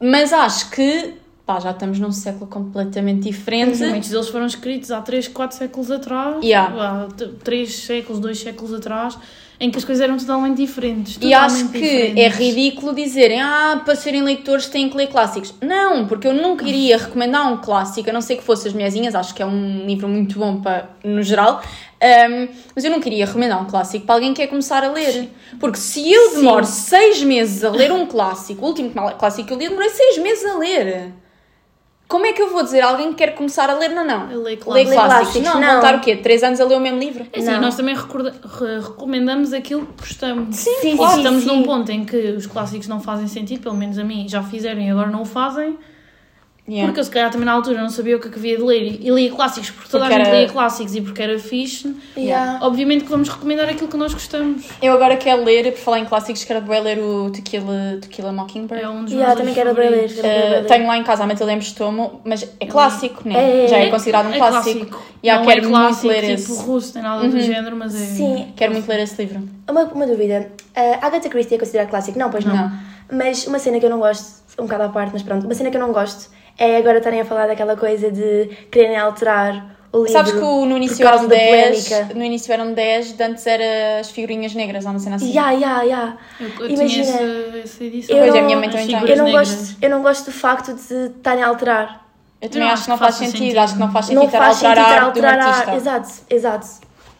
mas acho que pá, já estamos num século completamente diferente. Muitos deles foram escritos há 3, 4 séculos atrás. Yeah. Há 3 séculos, 2 séculos atrás, em que as coisas eram totalmente diferentes. E acho totalmente que é diferentes. ridículo dizerem, ah, para serem leitores têm que ler clássicos. Não, porque eu nunca iria recomendar um clássico, a não ser que fosse As Mulherzinhas, acho que é um livro muito bom para, no geral, Ahm, mas eu não queria recomendar um clássico para alguém que quer começar a ler. Porque se eu demoro seis meses a ler um clássico, o último clássico que eu li, demorei seis meses a ler. Como é que eu vou dizer a alguém que quer começar a ler? Não, não. Eu leio Ler clássicos. clássicos. clássicos, Não, não. vão estar o quê? Três anos a ler o mesmo livro? É assim, Não. nós também recorda- re- recomendamos aquilo que gostamos. Sim, E claro. se estamos sim. num ponto em que os clássicos não fazem sentido, pelo menos a mim já fizeram e agora não o fazem, Yeah. porque eu se calhar também na altura não sabia o que é que havia de ler e lia clássicos porque toda Porque a gente era- lia clássicos e porque era fixe. Yeah. Obviamente que vamos recomendar aquilo que nós gostamos. Eu agora quero ler, por falar em clássicos, quero bem ler o Tequila, Tequila Mockingbird. É um dos Yeah, meus também livros quero ler, favoritos. quero ler. Uh, tenho lá em casa a Matilde Emstomo, mas é clássico, né? É, Já é, é- considerado um É clássico. Já não quero é clássico, muito ler tipo esse. russo, tem nada do género, mas é... Sim. Quero muito ler esse livro. Uma, uma dúvida. A Agatha Christie é considerada clássico? Não, pois não. Não. Mas uma cena que eu não gosto, um bocado à parte, mas pronto, uma cena que eu não gosto é agora estarem a falar daquela coisa de quererem alterar o livro. Sabes que no início por causa eram da 10, polémica. no início eram 10, de antes era as figurinhas negras, ou uma cena assim. Ya, ya, ya. Eu, eu Imagina, tinha essa, essa edição. eu Pois, a não- minha mãe também As tem. figuras Eu não, negras. gosto, eu não gosto do facto de estarem a alterar. Eu também Não acho que não faz sentido. sentido. acho que não faz sentido Não estar faz a alterar sentido a arte de um alterar a... artista. Exato, exato.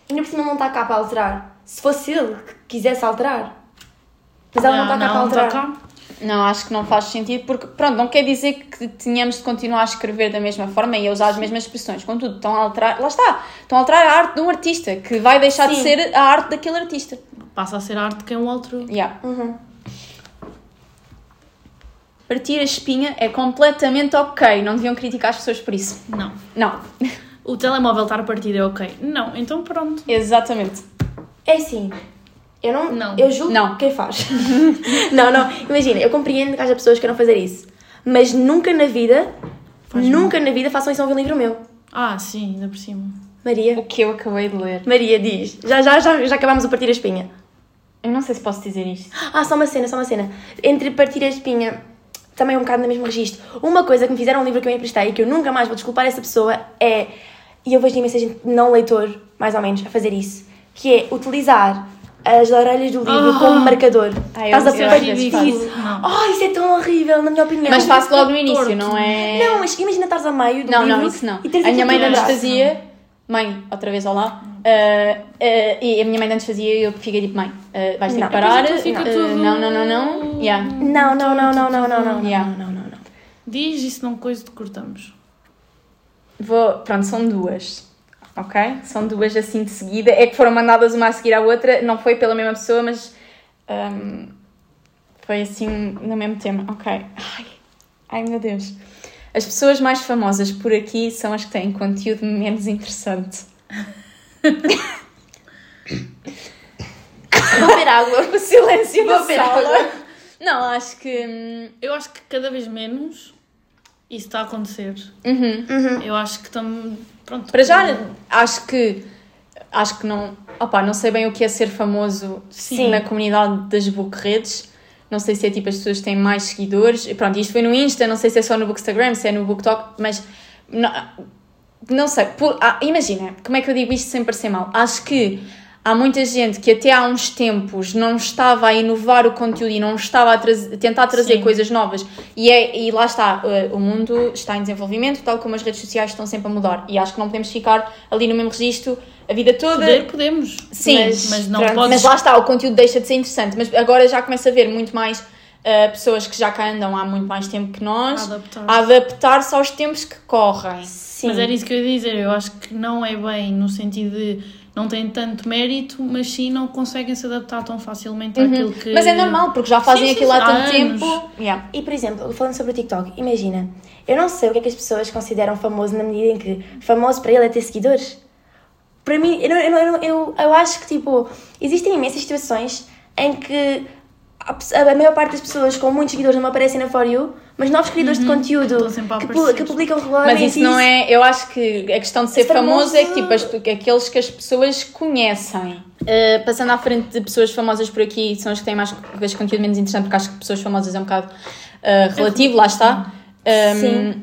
Ainda por cima não está cá para alterar. Se fosse ele que quisesse alterar. Mas ela não, está cá para não alterar. está cá. Não, acho que não faz sentido, porque, pronto, não quer dizer que tenhamos de continuar a escrever da mesma forma e a usar as mesmas expressões. Contudo, estão a alterar, lá está, estão a alterar a arte de um artista, que vai deixar de Sim. ser a arte daquele artista. Passa a ser arte de quem o outro. Yeah. Uhum. Partir a espinha é completamente ok, não deviam criticar as pessoas por isso. Não. Não, O telemóvel estar partido é ok. Não, então pronto. exatamente. É assim. Eu não, Não. Eu julgo Não. quem faz. não, não. Imagina, eu compreendo que haja pessoas que queiram fazer isso. Mas nunca na vida, Faz nunca na vida façam isso a um livro meu. Ah, sim, ainda por cima. Maria. O que eu acabei de ler. Maria, diz. Já, já, já, já acabámos o partir a espinha. Eu não sei se posso dizer isto. Ah, só uma cena, só uma cena. Entre partir a espinha, também um bocado no mesmo registro. Uma coisa que me fizeram um livro que eu emprestei e que eu nunca mais vou desculpar essa pessoa é. E eu vejo imensa gente não leitor, mais ou menos, a fazer isso. Que é utilizar as orelhas do livro Ah. como marcador. Ah, eu- Estás a partir isso. Oh, isso é tão horrível, na minha opinião. Mas faço logo no início, torto. não é? Não, mas imagina estares a meio do Não, livro não, isso não. e A minha mãe de antes fazia. Mãe, outra vez olá. Ah, ah, e a minha mãe de antes fazia e eu fiquei tipo, mãe, ah, vais ter Não. que parar. Tudo- não, não, não, não. Yeah. Não, não, não, não, não, não, não, Yeah. não, não, não, não. Diz se não coisa te cortamos. Vou, pronto, são duas. Ok? São duas assim de seguida. É que foram mandadas uma a seguir à outra. Não foi pela mesma pessoa, mas ahm, foi assim no mesmo tema. Ok. Ai, ai meu Deus. As pessoas mais famosas por aqui são as que têm conteúdo menos interessante. Vou beber água. O silêncio Vou beber água. Não, acho que. hum, Eu acho que cada vez menos isso está a acontecer. uhum. Eu acho que estamos. Pronto. Para já, acho que. Acho que não. Opá, não sei bem o que é ser famoso Sim. na comunidade das bookredes. Não sei se é tipo as pessoas que têm mais seguidores. Pronto, isto foi no Insta, não sei se é só no Bookstagram, se é no BookTok, mas. Não, não sei. Por- ah, imagina, como é que eu digo isto sem parecer mal? Acho que há muita gente que até há uns tempos não estava a inovar o conteúdo e não estava a, trazer- a tentar trazer Sim. coisas novas. E, é, e lá está, eh, o mundo está em desenvolvimento, tal como as redes sociais estão sempre a mudar. E acho que não podemos ficar ali no mesmo registro a vida toda. Poder, podemos. Sim, Mas, mas não pronto, podes. Mas lá está, o conteúdo deixa de ser interessante. Mas agora já começa a haver muito mais uh, pessoas que já cá andam há muito mais tempo que nós Adaptar. a adaptar-se aos tempos que correm. Sim. Mas era isso que eu ia dizer. Eu acho que não é bem no sentido de não têm tanto mérito, mas sim não conseguem se adaptar tão facilmente àquilo que. Uhum. Mas é normal, porque já fazem Sim, sim, aquilo há tanto há tempo. anos. Yeah. E, por exemplo, falando sobre o TikTok, imagina, eu não sei o que é que as pessoas consideram famoso na medida em que famoso para ele é ter seguidores. Para mim, eu, eu, eu, eu acho que, tipo, existem imensas situações em que a, maior parte das pessoas com muitos seguidores não aparecem na For You, mas novos criadores de conteúdo que, pu- que publicam regularmente Mas isso não é. Eu acho que a questão de ser Ser famoso, famoso- é que tipo as- que aqueles que as pessoas conhecem. Uh, passando à frente de pessoas famosas por aqui, são as que têm mais vezes conteúdo menos interessante, porque acho que pessoas famosas é um bocado uh, relativo, lá está. Um, Sim.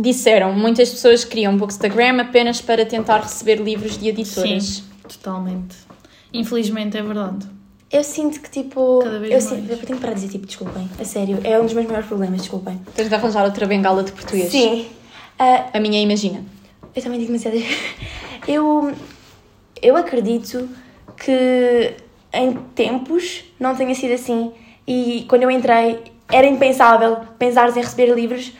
Disseram, muitas pessoas criam um bookstagram apenas para tentar receber livros de editoras. Sim, totalmente. Infelizmente é verdade. Eu sinto que, tipo, Cada vez eu, mais. sinto, eu tenho que parar de dizer, tipo, desculpem, a sério, é um dos meus maiores problemas, desculpem. Tens de arranjar outra bengala de português. Sim. Ah, A minha, imagina. Eu também digo demasiadas. Eu, eu acredito que em tempos não tenha sido assim. E quando eu entrei, era impensável pensares em receber livros.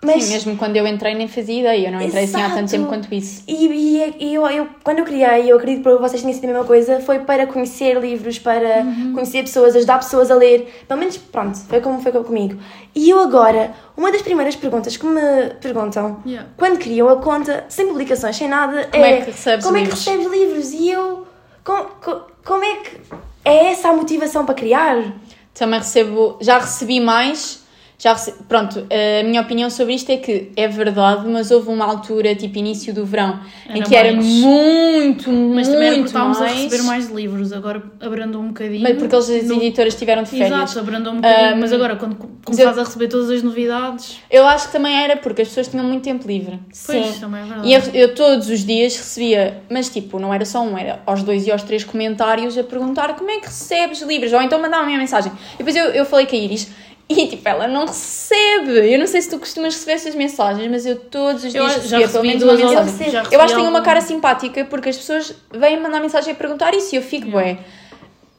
Mas, Sim, mesmo quando eu entrei nem fazia ideia, eu não entrei assim há tanto Exato. tempo quanto isso. E, e, e eu, eu, quando eu criei, eu acredito que para vocês tenham sido a mesma coisa, foi para conhecer livros, para Uhum. conhecer pessoas, ajudar pessoas a ler. Pelo menos, pronto, foi como foi comigo. E eu agora, uma das primeiras perguntas que me perguntam Yeah. quando criam a conta, sem publicações, sem nada, Como é que recebes como livros? é que recebes livros? E eu, como, co- como é que é essa a motivação para criar? Também recebo, já recebi mais, já pronto, a minha opinião sobre isto é que é verdade, mas houve uma altura, tipo início do verão, em Era que era mais. muito, Mas também muito estávamos mais, a receber mais livros, agora abrandou um bocadinho. mas porque eles, as No- editoras estiveram de férias. Exato, abrandou um bocadinho, Um, mas agora quando co- mas começares eu- a receber todas as novidades, Eu acho que também era porque as pessoas tinham muito tempo livre. pois Sim. também é verdade. E eu, eu todos os dias recebia, mas tipo, não era só um, era aos dois e aos três comentários a perguntar como é que recebes livros, ou então mandava-me a mensagem. E depois eu, eu falei com a Iris, e tipo, ela não recebe. Eu não sei se tu costumas receber essas mensagens, mas eu todos os Eu dias já recebia pelo menos uma mensagem. já Eu acho que tenho uma cara simpática porque as pessoas vêm mandar mensagem a perguntar isso e eu fico, bué.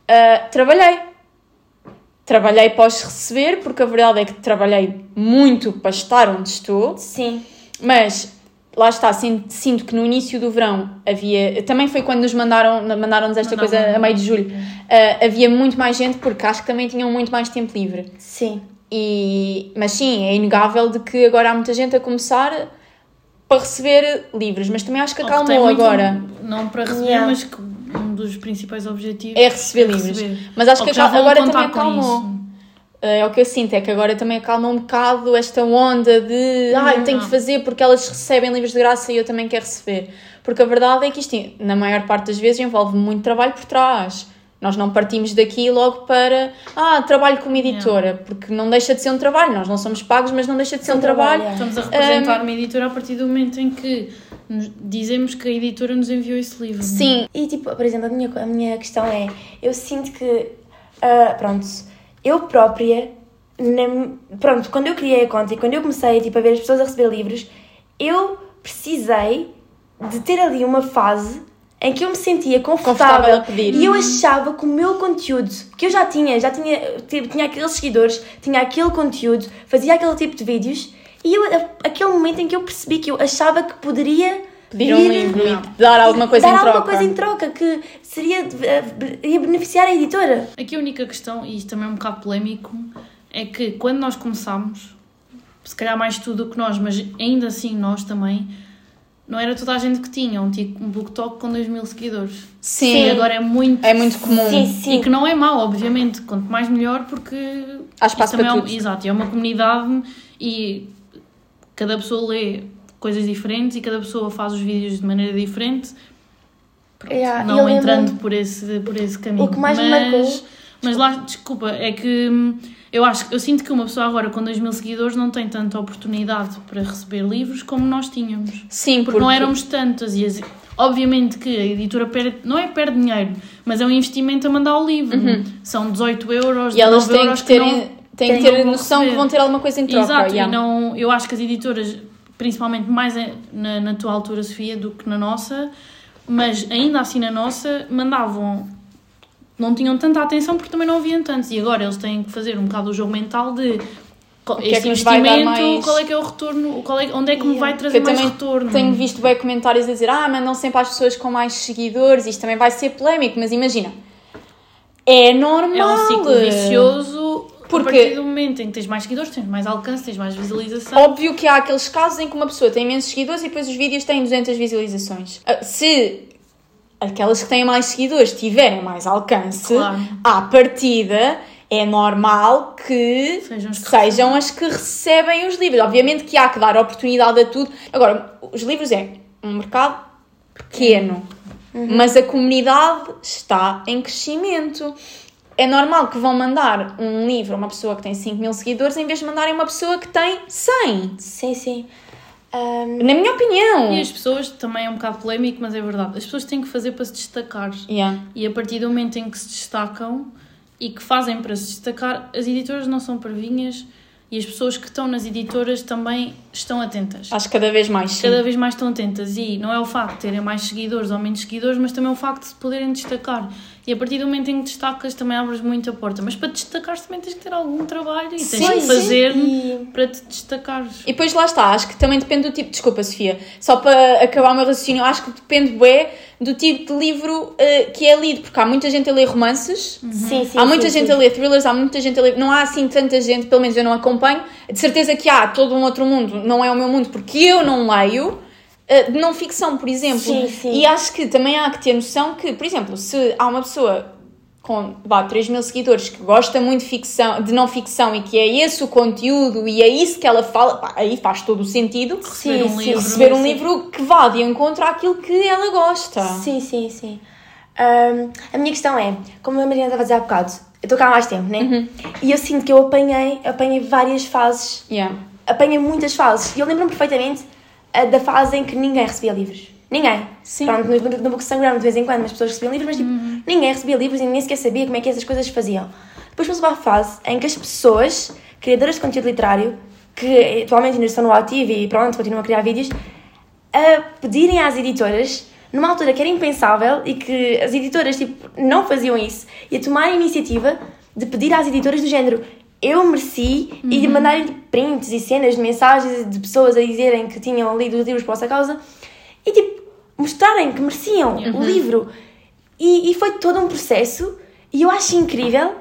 Ah, trabalhei. Trabalhei após receber, porque a verdade é que trabalhei muito para estar onde estou. Sim. Mas lá está, sinto, sinto que no início do verão havia. Também foi quando nos mandaram, mandaram-nos esta Mandavam. coisa a meio de julho. ah, havia muito mais gente porque acho que também tinham muito mais tempo livre. Sim. E, mas sim, é inegável de que agora há muita gente a começar para receber livros, mas também acho que que acalmou muito- agora. Não para receber, Yeah. mas que um dos principais objetivos É receber livros. receber. Mas acho Ou que vão agora também acalmou. Isso. É o que eu sinto, é que agora também acalma um bocado esta onda de ah, eu tenho que fazer porque elas recebem livros de graça e eu também quero receber. Porque a verdade é que isto, na maior parte das vezes, envolve muito trabalho por trás. Nós não partimos daqui logo para ah, trabalho como editora, porque não deixa de ser um trabalho. Nós não somos pagos, mas não deixa de ser um Um trabalho. trabalho, Estamos a representar uma editora a partir do momento em que nos- dizemos que a editora nos enviou esse livro. Sim, E tipo, por exemplo, a minha, a minha questão é, eu sinto que, ah, pronto, eu própria, na- pronto, quando eu criei a conta e quando eu comecei tipo, a ver as pessoas a receber livros, eu precisei de ter ali uma fase em que eu me sentia confortável, Confortável e eu achava que o meu conteúdo, que eu já tinha, já tinha, tipo, tinha aqueles seguidores, tinha aquele conteúdo, fazia aquele tipo de vídeos, e eu, aquele momento em que eu percebi que eu achava que poderia pedir um livro e dar alguma coisa dar em alguma troca. coisa em troca que seria eh, ia beneficiar a editora. Aqui a única questão, e isto também é um bocado polémico, é que quando nós começámos, se calhar mais tu do que nós, mas ainda assim nós também, não era toda a gente que tinha um, tic- um BookTok com 2 mil seguidores. Sim, E agora é muito. é muito comum. Sim, sim. E que não é mau, obviamente. Quanto mais melhor, porque. Há espaço para é um- tudo. Exato, é uma comunidade e cada pessoa lê coisas diferentes e cada pessoa faz os vídeos de maneira diferente. Pronto, Yeah, não entrando por esse, por esse caminho. O que mais me mas, marcou- Mas lá, desculpa, é que hum, eu acho eu sinto que uma pessoa agora com 2 mil seguidores não tem tanta oportunidade para receber livros como nós tínhamos. Sim, Porque não éramos tantas e as- obviamente que a editora perde, não é perde dinheiro, mas é um investimento a mandar o livro. São 18 euros, Uhum. E elas 19 têm euros que ter, não- têm que ter não noção que receber. vão ter alguma coisa em troca. Exato, yeah. e não, eu acho que as editoras, principalmente mais na, na tua altura, Sofia, do que na nossa, mas ainda assim na nossa, mandavam não tinham tanta atenção porque também não haviam tantos. E agora eles têm que fazer um bocado o jogo mental de que é este que vai dar investimento, mais- qual é que é o retorno, qual é, onde é que me vai trazer mais retorno. tenho visto bem comentários a dizer ah, mandam sempre às pessoas com mais seguidores, isto também vai ser polémico, mas imagina, é normal. É um ciclo vicioso Porque- a partir do momento em que tens mais seguidores, tens mais alcance, tens mais visualização. Óbvio que há aqueles casos em que uma pessoa tem imensos seguidores e depois os vídeos têm 200 visualizações. Ah, Se aquelas que têm mais seguidores tiverem mais alcance, Claro. à partida é normal que Sejam as que sejam as que recebem os livros. Obviamente que há que dar oportunidade a tudo. Agora, os livros é um mercado pequeno, mas a comunidade está em crescimento. É normal que vão mandar um livro a uma pessoa que tem 5 mil seguidores em vez de mandarem uma pessoa que tem 100. Sim, sim. Ahm, Na minha opinião. E as pessoas, também é um bocado polémico, mas é verdade, as pessoas têm que fazer para se destacar. Yeah. E a partir do momento em que se destacam e que fazem para se destacar, as editoras não são parvinhas e as pessoas que estão nas editoras também estão atentas. Acho que cada vez mais sim. Cada vez mais estão atentas e não é o facto de terem mais seguidores ou menos seguidores, mas também é o facto de se poderem destacar. E a partir do momento em que destacas, também abres muito a porta. Mas para te destacares também tens que ter algum trabalho e tens Sim, que sim. fazer E- para te destacares. E depois lá está, acho que também depende do tipo. Desculpa, Sofia, só para acabar o meu raciocínio, acho que depende bué do tipo de livro eh, que é lido, porque há muita gente a ler romances, Sim, sim. há muita sim, gente sim. a ler thrillers, há muita gente a ler. Não há assim tanta gente, pelo menos eu não acompanho. De certeza que há todo um outro mundo, não é o meu mundo, porque eu não leio. Eh, De não ficção, por exemplo. Sim, sim. E acho que também há que ter noção que, por exemplo, se há uma pessoa com vá, 3 mil seguidores que gosta muito de, ficção, de não ficção e que é esse o conteúdo e é isso que ela fala, pá, aí faz todo o sentido Receber um sim, livro. receber um sim. livro que vá de encontro àquilo que ela gosta. Sim, sim, sim. Ahm, a minha questão é, como a Mariana estava a dizer há bocado, eu estou cá há mais tempo, né? Uhum. E eu sinto que eu apanhei, apanhei várias fases, Yeah. apanhei muitas fases. E eu lembro-me perfeitamente da fase em que ninguém recebia livros. Ninguém. Sim. Pronto, no, no Bookstagram de vez em quando as pessoas recebiam livros, mas tipo, ninguém recebia livros e ninguém sequer sabia como é que essas coisas se faziam. Depois passou a fase em que as pessoas, criadoras de conteúdo literário, que atualmente ainda estão no ativo e pronto, continuam a criar vídeos, a pedirem às editoras, numa altura que era impensável e que as editoras tipo, não faziam isso, e a tomar a iniciativa de pedir às editoras do género eu mereci e de mandarem prints e cenas de mensagens de pessoas a dizerem que tinham lido os livros por vossa causa e tipo mostrarem que mereciam o livro. E, e foi todo um processo e eu acho incrível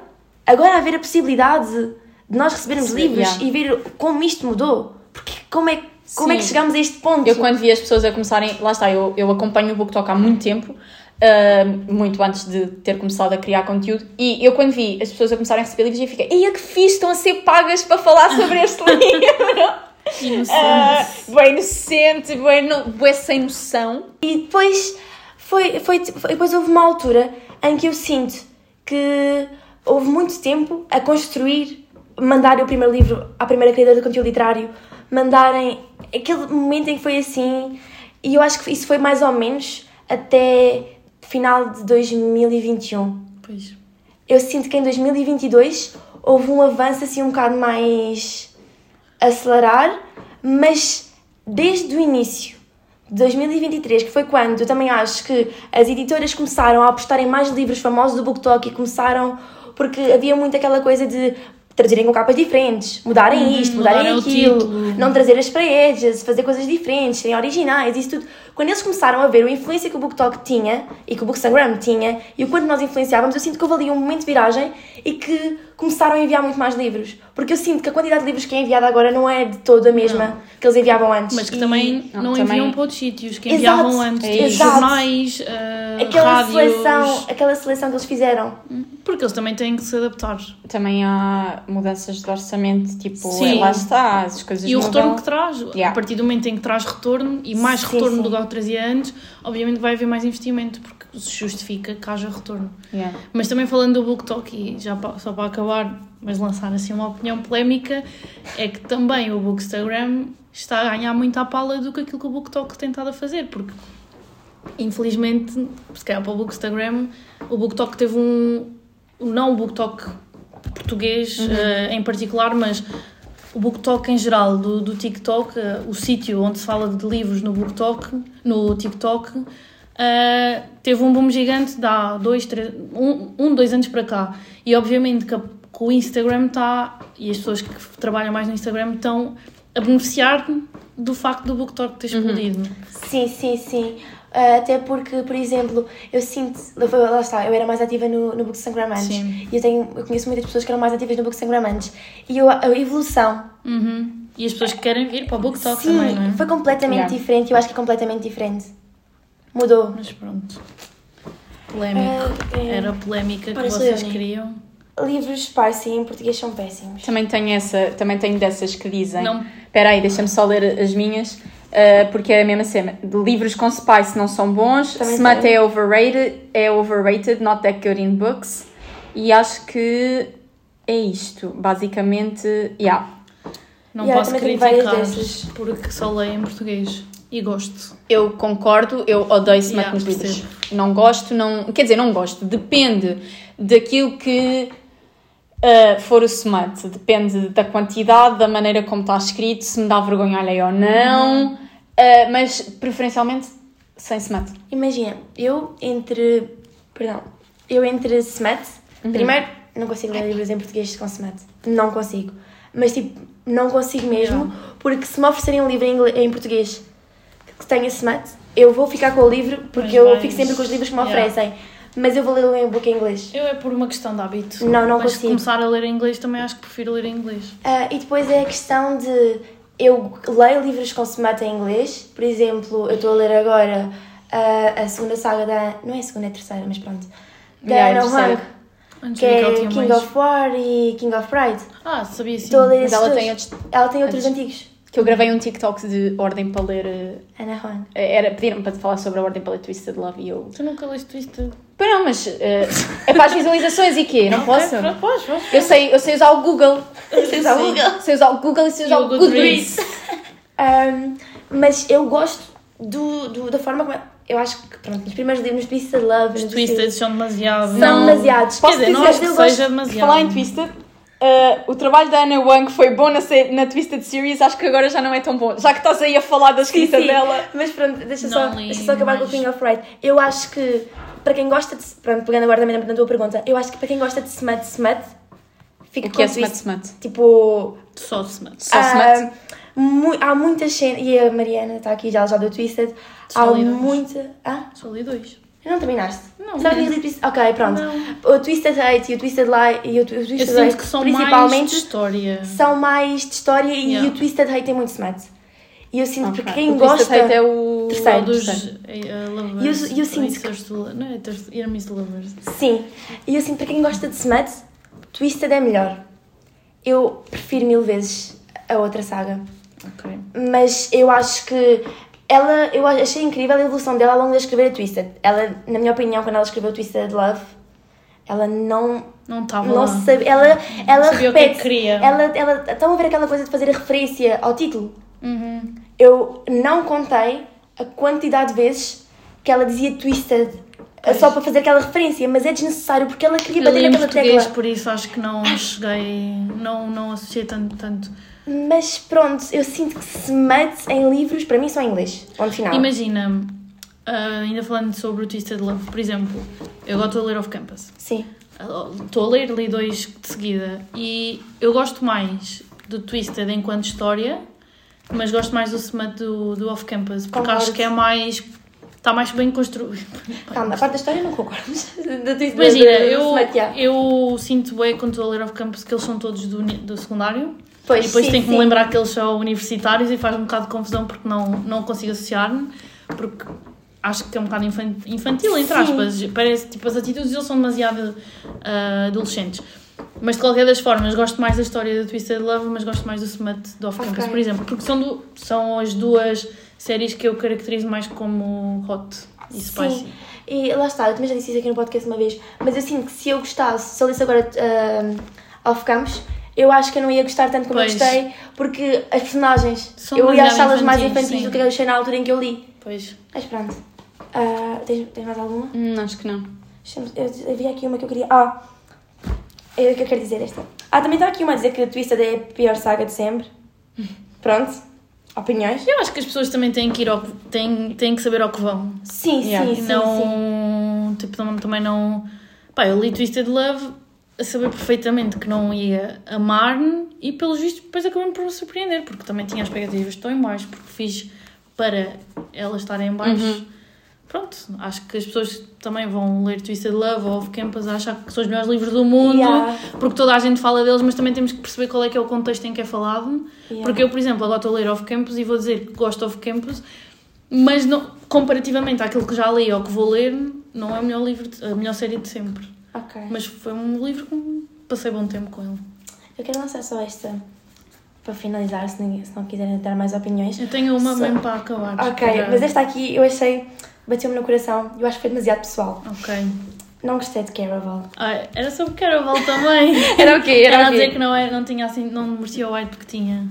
agora haver a possibilidade de nós recebermos Sim, livros yeah. e ver como isto mudou. Porque como é, como é que Sim. chegamos a este ponto? Eu quando vi as pessoas a começarem, lá está, eu, eu acompanho o BookTok há muito tempo, ah, muito antes de ter começado a criar conteúdo, e eu quando vi as pessoas a começarem a receber livros, eu fiquei, ei, que fixe, estão a ser pagas para falar sobre este livro. Inocente. Ah, bem inocente, bem, no, bem sem noção. E depois, foi, foi, foi- depois houve uma altura em que eu sinto que houve muito tempo a construir, mandarem o primeiro livro à primeira criadora de conteúdo literário, mandarem aquele momento em que foi assim, e eu acho que isso foi mais ou menos até final de 2021. Pois. Eu sinto que em 2022 houve um avanço assim um bocado mais acelerar, mas desde o início de 2023, que foi quando eu também acho que as editoras começaram a apostar em mais livros famosos do BookTok e começaram porque havia muito aquela coisa de traduzirem com capas diferentes, mudarem isto, mudarem aquilo, não trazer as paredes, fazer coisas diferentes, serem originais, isso tudo. Quando eles começaram a ver a influência que o BookTok tinha e que o Bookstagram tinha e o quanto nós influenciávamos, eu sinto que houve ali um momento de viragem e que começaram a enviar muito mais livros. Porque eu sinto que a quantidade de livros que é enviada agora não é de todo a mesma que eles enviavam antes. Mas que E também Não, não, também- enviam para outros sítios, que Exato, enviavam antes, é jornais, ah, aquela rádios, seleção, aquela seleção que eles fizeram. porque eles também têm que se adaptar. Também há mudanças de orçamento, tipo, Sim. lá está, as coisas E o mudam. retorno que traz, Yeah. a partir do momento em que traz retorno e mais Sim, retorno sim. do o trazia antes, obviamente vai haver mais investimento, porque se justifica que haja retorno. Yeah. Mas também falando do BookTok, e já só para acabar, mas lançar assim uma opinião polémica, é que também o Bookstagram está a ganhar muito à pala do que aquilo que o BookTok tem estado a fazer, porque infelizmente, se calhar para o Bookstagram, o BookTok teve um. Não o BookTok português eh, em particular, mas o BookTok em geral do, do TikTok, eh, o sítio onde se fala de livros no BookTok, no TikTok, ah, teve um boom gigante de há dois, três, um, um, dois anos para cá. E obviamente que, a- que o Instagram está, e as pessoas que trabalham mais no Instagram estão a beneficiar do facto do BookTok ter explodido. Sim, sim, sim. Ah, até porque, por exemplo, eu sinto. Lá está, eu era mais ativa no, no Bookstagram antes. Sim. E eu, tenho, eu conheço muitas pessoas que eram mais ativas no Bookstagram antes. E eu, a evolução. Uhum. E as pessoas que querem vir para o BookTok sim, também, não é? foi completamente Yeah. diferente. Eu acho que é completamente diferente. Mudou. Mas pronto. Polémico. Ah, é. Era a polémica que vocês queriam. Livros Sparsi em português são péssimos. Também tenho, essa, também tenho dessas que dizem. Não. Espera aí, deixa-me só ler as minhas, uh, porque é a mesma cena. De livros com spice não são bons, Também smut é overrated, é overrated, not that good in books. E acho que é isto, basicamente, yeah. Não Yeah, posso criticar dessas. porque só leio em português e gosto. Eu concordo, eu odeio smut Yeah, nos livros. Não gosto, não. Quer dizer, não gosto. Depende daquilo que uh, for o smut. Depende da quantidade, da maneira como está escrito, se me dá vergonha alheia ou não. Uh, mas preferencialmente sem smut. Imagina, eu entre. Perdão. Eu entre smut. Uhum. Primeiro, não consigo ler livros em português com smut. Não consigo. Mas tipo, não consigo mesmo, porque se me oferecerem um livro em, em português que tenha smut, eu vou ficar com o livro, porque Mas eu vais- fico sempre com os livros que me Yeah. Mas eu vou ler em book em inglês. Eu é por uma questão de hábito. Não, não Mas se consigo. começar a ler em inglês também acho que prefiro ler em inglês. Ah, e depois é a questão de. Eu leio livros com smut em inglês. Por exemplo, eu estou a ler agora ah, a segunda saga da. Não é a segunda, é a terceira, mas pronto. Da Yeah, é a Ana Antes que é King mais. of War e King of Pride. Ah, sabia sim. Estou a ler Mas ela tem outros. Ela tem outros Antes. antigos. Que eu gravei um TikTok de ordem para ler. uh, Ana Huang. Era, pediram para te falar sobre a ordem para ler Twisted Love e eu. Tu nunca leste Twisted? Pois não, mas. uh, é para as visualizações e quê? Não posso? Ok, pronto, podes, podes. Eu sei, eu sei usar o Google. Sei usar o Google. Sei usar o Google e sei usar E o Goodreads. Ahm, mas eu gosto do, do- da forma como. Eu acho que, pronto, nos primeiros livros, Twisted Love. Os Twisted são demasiado. São Não. demasiados. Quer dizer, não dizer, acho que eu gosto- seja demasiado. Falar em Twisted, uh, o trabalho da Anna Wang foi bom na, na Twisted Series, acho que agora já não é tão bom. Já que estás aí a falar da Sim, escrita sim. dela. Mas pronto, deixa só, li, deixa só acabar com o mas- King of Pride. Eu acho que, para quem gosta de. Pronto, pegando agora também na tua pergunta, eu acho que para quem gosta de smut, smut, fica O que é com smut smut? Tipo. Só smut. Só ah, smut? mu- há muitas cenas. E a Mariana está aqui, já, já deu Twisted. Só há muita. Ah? Só li dois. Não terminaste? Não. Tinhas lido Twisted. Ok, pronto. Não. O Twisted Hate e o Twisted Lie e o, Twi- o Eu Twisted sinto Hate, que são mais principalmente, de história. são mais de história e Yeah. o Twisted Hate tem muito smut. E eu sinto que Ok. quem o Twisted gosta. Hate é o Terceiro. Dos terceiro. uh, lovers. E eu- e eu sinto que- Não, haters, enemies to lovers. Sim, e eu sinto para quem gosta de smut, Twisted é melhor. Eu prefiro mil vezes a outra saga. Ok. Mas eu acho que ela, eu achei incrível a evolução dela ao longo de escrever a Twisted. Ela, na minha opinião, quando ela escreveu Twisted Love, ela não Não estava não lá. sabe, ela, ela sabia o que é que repete, queria. ela, ela, estão a ver aquela coisa de fazer a referência ao título? Uhum. Eu não contei a quantidade de vezes que ela dizia Twisted Pois. só para fazer aquela referência, mas é desnecessário porque ela queria Eu bater naquela tecla. por isso acho que não cheguei. Não, não associei tanto. tanto. Mas pronto, eu sinto que smut em livros, para mim, só em inglês. Ponto final. Imagina, ah, ainda falando sobre o Twisted Love, por exemplo, eu estou a ler Off Campus. Sim. Estou a ler, li dois de seguida e eu gosto mais do Twisted enquanto história, mas gosto mais do Smut do, do Off Campus, porque Concordo. acho que é mais. Está mais bem construído. Calma, a parte da história não concordo. Imagina, eu, eu sinto bem quando estou a ler Off Campus que eles são todos do, do secundário. Pois, e depois sim, tenho que me sim. lembrar que eles são universitários e faz um bocado de confusão porque não, não consigo associar-me, porque acho que é um bocado infan- infantil, entre Sim. aspas. Parece, tipo, as atitudes deles são demasiado ah, adolescentes. Mas de qualquer das formas, gosto mais da história do Twisted Love, mas gosto mais do Smut do Off Campus, Ok. por exemplo, porque são, do- são as duas séries que eu caracterizo mais como hot e spicy. Sim. E lá está, eu também já disse isso aqui no podcast uma vez, mas eu sinto que se eu gostasse, se eu lesse agora ah, Off Campus, eu acho que eu não ia gostar tanto como Pois. eu gostei, porque as personagens, São eu ia achá-las mais infantis, sim. do que eu achei na altura em que eu li. Pois. Mas pronto. Ah, tens, tens mais alguma? Hum, acho que não. Eu, havia aqui uma que eu queria. Ah! É o que eu quero dizer esta. Ah, também está aqui uma a dizer que Twisted é a pior saga de sempre. Pronto. Opiniões. Eu acho que as pessoas também têm que ir ao têm, têm que saber ao que vão. Sim, Yeah. sim, E sim, sim. não. Tipo, não- também não. Pá, eu li Twisted Love a saber perfeitamente que não ia amar-me e, pelos vistos, depois acabei por me surpreender, porque também tinha expectativas tão em baixo, porque fiz para elas estarem em baixo. Uhum. Pronto, acho que as pessoas também vão ler Twisted Love ou Off Campus a achar que são os melhores livros do mundo, Yeah. porque toda a gente fala deles, mas também temos que perceber qual é que é o contexto em que é falado. Yeah. Porque eu, por exemplo, agora estou a ler Off Campus e vou dizer que gosto de Off Campus, mas não, comparativamente àquilo que já li ou que vou ler, não é o melhor livro, de- a melhor série de sempre. Ok. Mas foi um livro que passei bom tempo com ele. Eu quero lançar só esta para finalizar, se, ninguém, se não quiserem dar mais opiniões. Eu tenho uma Só- mesmo para acabar. Ok, para- mas esta aqui eu achei, bateu-me no coração, eu acho que foi demasiado pessoal. Ok. Não gostei de Caraval. Ah, era sobre Caraval também. Era o quê? Era Era a dizer que não, era, não tinha assim, não merecia o white porque tinha.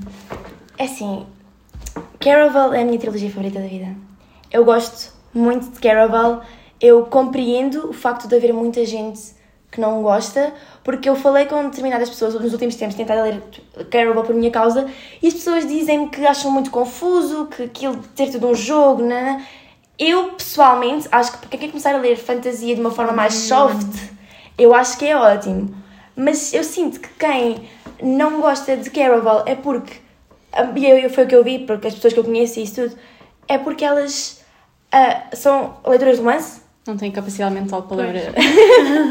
É assim, Caraval é a minha trilogia favorita da vida. Eu gosto muito de Caraval. Eu compreendo o facto de haver muita gente que não gosta, porque eu falei com determinadas pessoas nos últimos tempos, tentado ler Caraval por minha causa, e as pessoas dizem-me que acham muito confuso, que aquilo de ter tudo um jogo, né? Eu, pessoalmente, acho que para quem começar a ler fantasia de uma forma mais soft, eu acho que é ótimo. Mas eu sinto que quem não gosta de Caraval é porque, e eu, foi o que eu vi, porque as pessoas que eu conheço e isso tudo, é porque elas ah, são leitoras de romance, Não tenho capacidade mental para ler.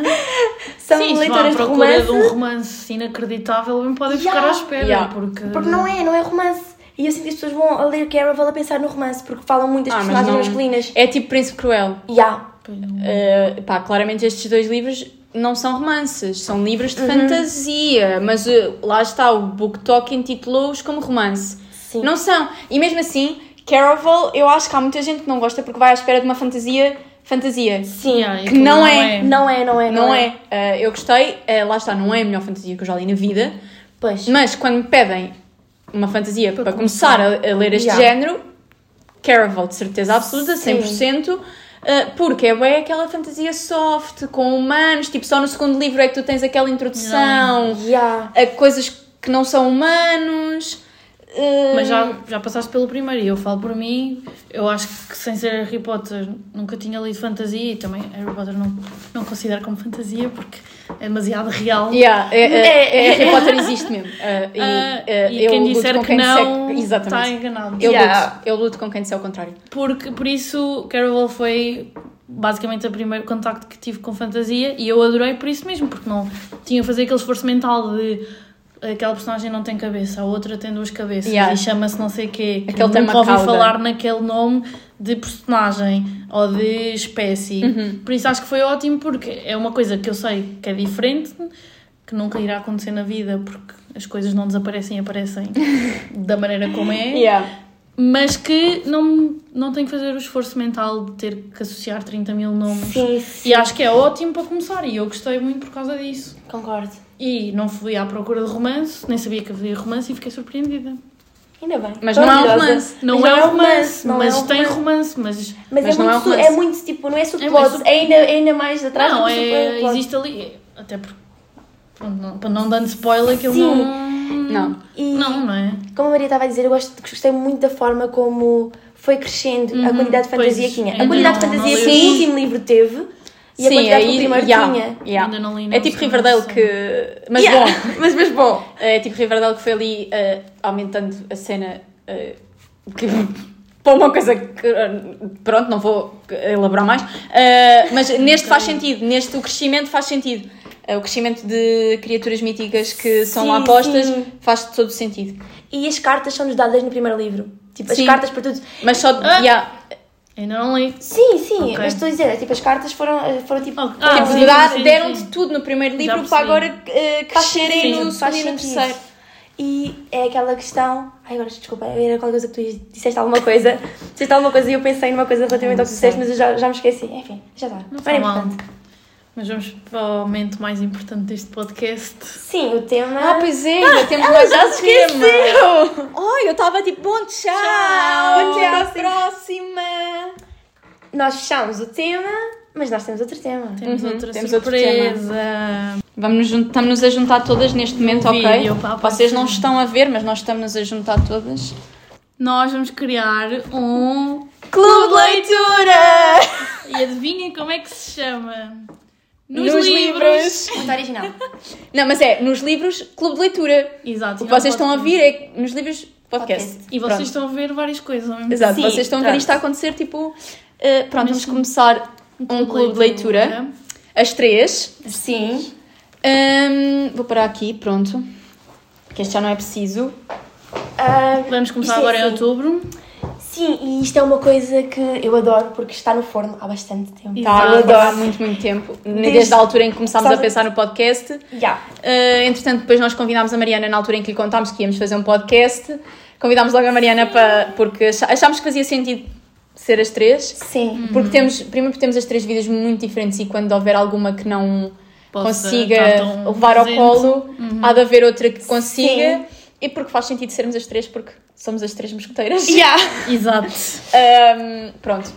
são Sim, se leitoras de procura romance, de um romance inacreditável, bem podem ficar Yeah. à espera. Yeah. Porque... porque não é, não é romance. E eu sinto que as pessoas vão a ler Caraval a pensar no romance, porque falam muito das Ah, personagens não- masculinas. É tipo Príncipe Cruel. Yeah. Não. Uh, pá, claramente estes dois livros não são romances, são livros de fantasia, mas uh, lá está, o Book Talk intitulou-os como romance. Sim. Não são. E mesmo assim, Caraval, eu acho que há muita gente que não gosta porque vai à espera de uma fantasia, fantasia. Sim. Yeah, que aquilo não é. Não é, não é, Não é. Uh, eu gostei, uh, lá está, não é a melhor fantasia que eu já li na vida, Pois. mas quando me pedem uma fantasia para, Para começar a, a ler este Yeah. género, Caraval, de certeza absoluta, Sim. 100%, uh, porque é bem aquela fantasia soft, com humanos, tipo, só no segundo livro é que tu tens aquela introdução Yeah. a coisas que não são humanos. Uh, Mas já, já passaste pelo primeiro e eu falo por mim, eu acho que sem ser Harry Potter nunca tinha lido fantasia e também Harry Potter não, não considero como fantasia porque é demasiado real. Yeah, é, é, É, é, Harry Potter existe mesmo. Uh, e, Ah, uh, e eu quem disser que quem não disser- está enganado. Eu, Yeah. luto, eu luto com quem disser o contrário. Porque, por isso, Caraval foi basicamente o primeiro contacto que tive com fantasia e eu adorei por isso mesmo, porque não tinha que fazer aquele esforço mental de aquela personagem não tem cabeça, a outra tem duas cabeças Yeah. e chama-se não sei quê, que Aquele nunca ouvi cauda. falar naquele nome de personagem ou de espécie. Uhum. Por isso acho que foi ótimo porque é uma coisa que eu sei que é diferente, que nunca irá acontecer na vida porque as coisas não desaparecem e aparecem da maneira como é Yeah. mas que não, não tenho que fazer o esforço mental de ter que associar 30 mil nomes. Sim, sim. E acho que é ótimo para começar e eu gostei muito por causa disso. Concordo. E não fui à procura de romance, nem sabia que havia romance e fiquei surpreendida. Ainda bem. Mas não é um romance. Não, é um romance, mas é tem romance. mas... Mas, Mas é, não é muito, su- romance. é muito tipo, não é subplot, sub- é ainda, é ainda mais atrás Não, do é, existe ali... Até porque... pronto, não- para não dando spoiler, aquilo Sim. não... Não. E, Não, não é? como a Maria estava a dizer, eu gosto, gostei muito da forma como foi crescendo a Uhum, quantidade de fantasia que tinha. A quantidade de fantasia que o último livro teve e a Sim, quantidade que o aí, primeiro yeah, tinha. yeah. Ainda não li É não, tipo sei, Riverdale que. Mas Yeah, bom. mas, mas bom. É tipo Riverdale que foi ali uh, aumentando a cena uh, que para uma coisa que uh, pronto, não vou elaborar mais, uh, mas neste faz sentido, neste o crescimento faz sentido. Uh, o crescimento de criaturas míticas que são Sim, lá postas sim. faz todo o sentido. E as cartas são-nos dadas no primeiro livro. Tipo, as Sim. cartas para tudo. Mas só Ah! yeah, Ainda não li. Sim, sim, Ok. mas estou a dizer, é tipo, as cartas foram, foram tipo. Oh, tipo, ah, sim, deram-te sim. tudo no primeiro livro para agora uh, crescerem no segundo e no terceiro. E é aquela questão. Ai, agora desculpa, era qualquer coisa que tu disseste alguma coisa. disseste alguma coisa e eu pensei numa coisa relativamente ao que disseste, mas eu já, já me esqueci. Enfim, já está. Não Não é importante. Mas vamos para o momento mais importante deste podcast. Sim, o tema. Ah, pois é, ainda temos ela mais já um se tema. esqueceu! Ai, eu estava tipo, bom tchau, Tchau. até à próxima. Nós fechámos o tema, mas nós temos outro tema. Temos Uhum, outra temos surpresa. Vamos estamos-nos a juntar todas neste momento, No ok? vídeo, pá, Vocês não estão a ver, mas nós estamos a juntar todas. nós vamos criar um Clube de Leitura! E adivinhem como é que se chama? Nos livros. Muito original. Não, mas é nos livros Clube de Leitura. Exato. O que vocês estão a ouvir é nos livros podcast. Podcast. E vocês Pronto. estão a ver várias coisas ao mesmo Exato, Sim, vocês estão a ver isto a acontecer, tipo... eh, pronto, vamos Neste- começar um clube de leitura. As três. Sim. Ahm, vou parar aqui, pronto. Que este já não é preciso. Ah, Vamos começar é agora em assim. outubro. Sim, e isto é uma coisa que eu adoro porque está no forno há bastante tempo. Exato. Tá, eu adoro há muito, muito tempo. Desde- Desde a altura em que começámos a pensar no podcast. Já. Uh, entretanto, depois nós convidámos a Mariana na altura em que lhe contámos que íamos fazer um podcast. Convidámos logo a Mariana para, porque achá- achámos que fazia sentido ser as três. Sim. Porque temos, primeiro porque temos as três vidas muito diferentes e quando houver alguma que não Possa consiga levar ao presente. colo, há de haver outra que consiga. Sim. E porque faz sentido sermos as três, porque somos as três mosqueteiras. Já. Exato. Um, pronto.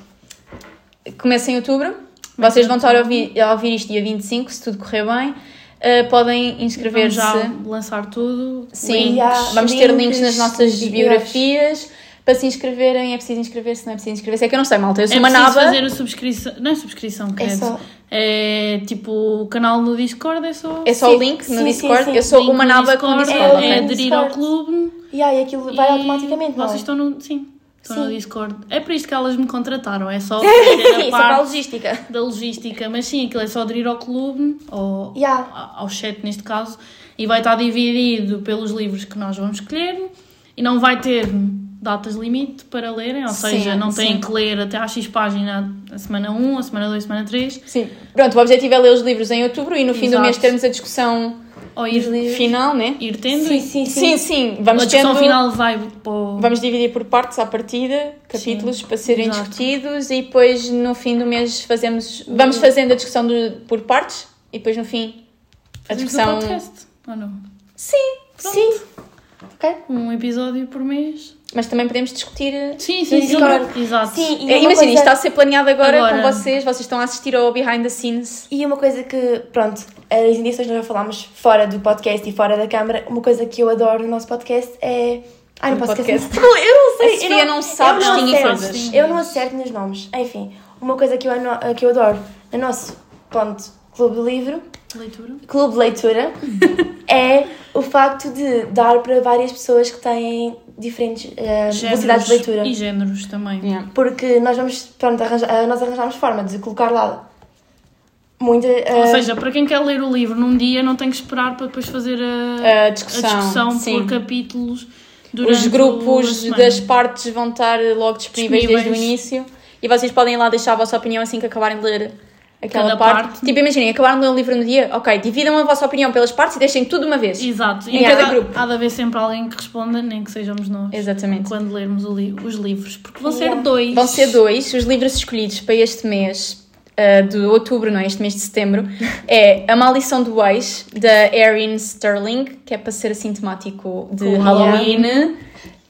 Começa em outubro. Vocês vão estar a ouvir, a ouvir isto dia 25, se tudo correr bem. Uh, podem Vamos inscrever-se. já lançar tudo. Sim, Links, vamos ter links nas nossas biografias. Para se inscreverem, é preciso inscrever-se, não é preciso inscrever-se. É que eu não sei, malta. Eu sou é uma preciso naba. fazer a subscrição. Não é subscrição, credo. só- É tipo o canal no Discord, é só. É só Sim, o link no sim, Discord. sim, sim. Eu sou link uma no naba com Discord, Discord. É? É no aderir ao Discord. clube. Já, e aquilo vai e automaticamente, não é? Vocês estão no. Sim, estão no. Discord. É para isto que elas me contrataram. É só fazer a Só para a parte logística. da logística. Mas sim, aquilo é só aderir ao clube, ou Yeah. ao chat neste caso, e vai estar dividido pelos livros que nós vamos escolher e não vai ter datas limite para lerem, ou Sim, seja, não têm sim. que ler até à X página a semana 1, a semana 2, a semana 3, Sim. Pronto, o objetivo é ler os livros em outubro e no fim do Exato. mês termos a discussão ou ir, final, né? ir tendo. Sim, sim, sim. Sim, sim. Vamos a discussão tendo... final vai o... Vamos dividir por partes à partida, capítulos para serem exato. discutidos e depois no fim do mês fazemos. Vamos fazendo a discussão do- por partes e depois no fim a Fazemos discussão. um podcast, ou não? Sim, Sim. Ok? Um episódio por mês. Mas também podemos discutir. Sim, sim, sim. Discord. Exato. Sim, e É, Imagina, coisa... isto está a ser planeado agora, Agora. com vocês, vocês estão a assistir ao behind the scenes. E uma coisa que, pronto, as indicações nós já falámos fora do podcast e fora da câmara, uma coisa que eu adoro no nosso podcast é. Ai, não posso podcast. esquecer. Eu não sei. A Sofia eu não sabe eu não acerto. Eu não acerto nos nomes. Enfim, uma coisa que eu, que eu adoro no nosso, pronto, clube de livro, Leitura. clube de leitura, é o facto de dar para várias pessoas que têm diferentes eh, velocidades de leitura. E géneros também. Yeah. Porque nós vamos, pronto, arranja, eh, nós arranjámos forma de colocar lá muita. eh, Ou seja, para quem quer ler o livro num dia, não tem que esperar para depois fazer a, A discussão, a discussão por capítulos. Os grupos das partes vão estar logo disponíveis, desde o Disponíveis. início e vocês podem ir lá deixar a vossa opinião assim que acabarem de ler aquela parte. parte. Tipo, imaginem, acabaram de ler um livro no dia, ok, dividam a vossa opinião pelas partes e deixem tudo de uma vez. Exato. Em E cada grupo. Há de haver sempre alguém que responda, nem que sejamos nós. Exatamente. Quando lermos li- os livros. Porque vão ser Yeah. dois. Vão ser dois. Os livros escolhidos para este mês ah, de outubro, não é? Este mês de setembro, é A Maldição do Ex, da Erin Sterling, que é para ser assim temático de Com Halloween.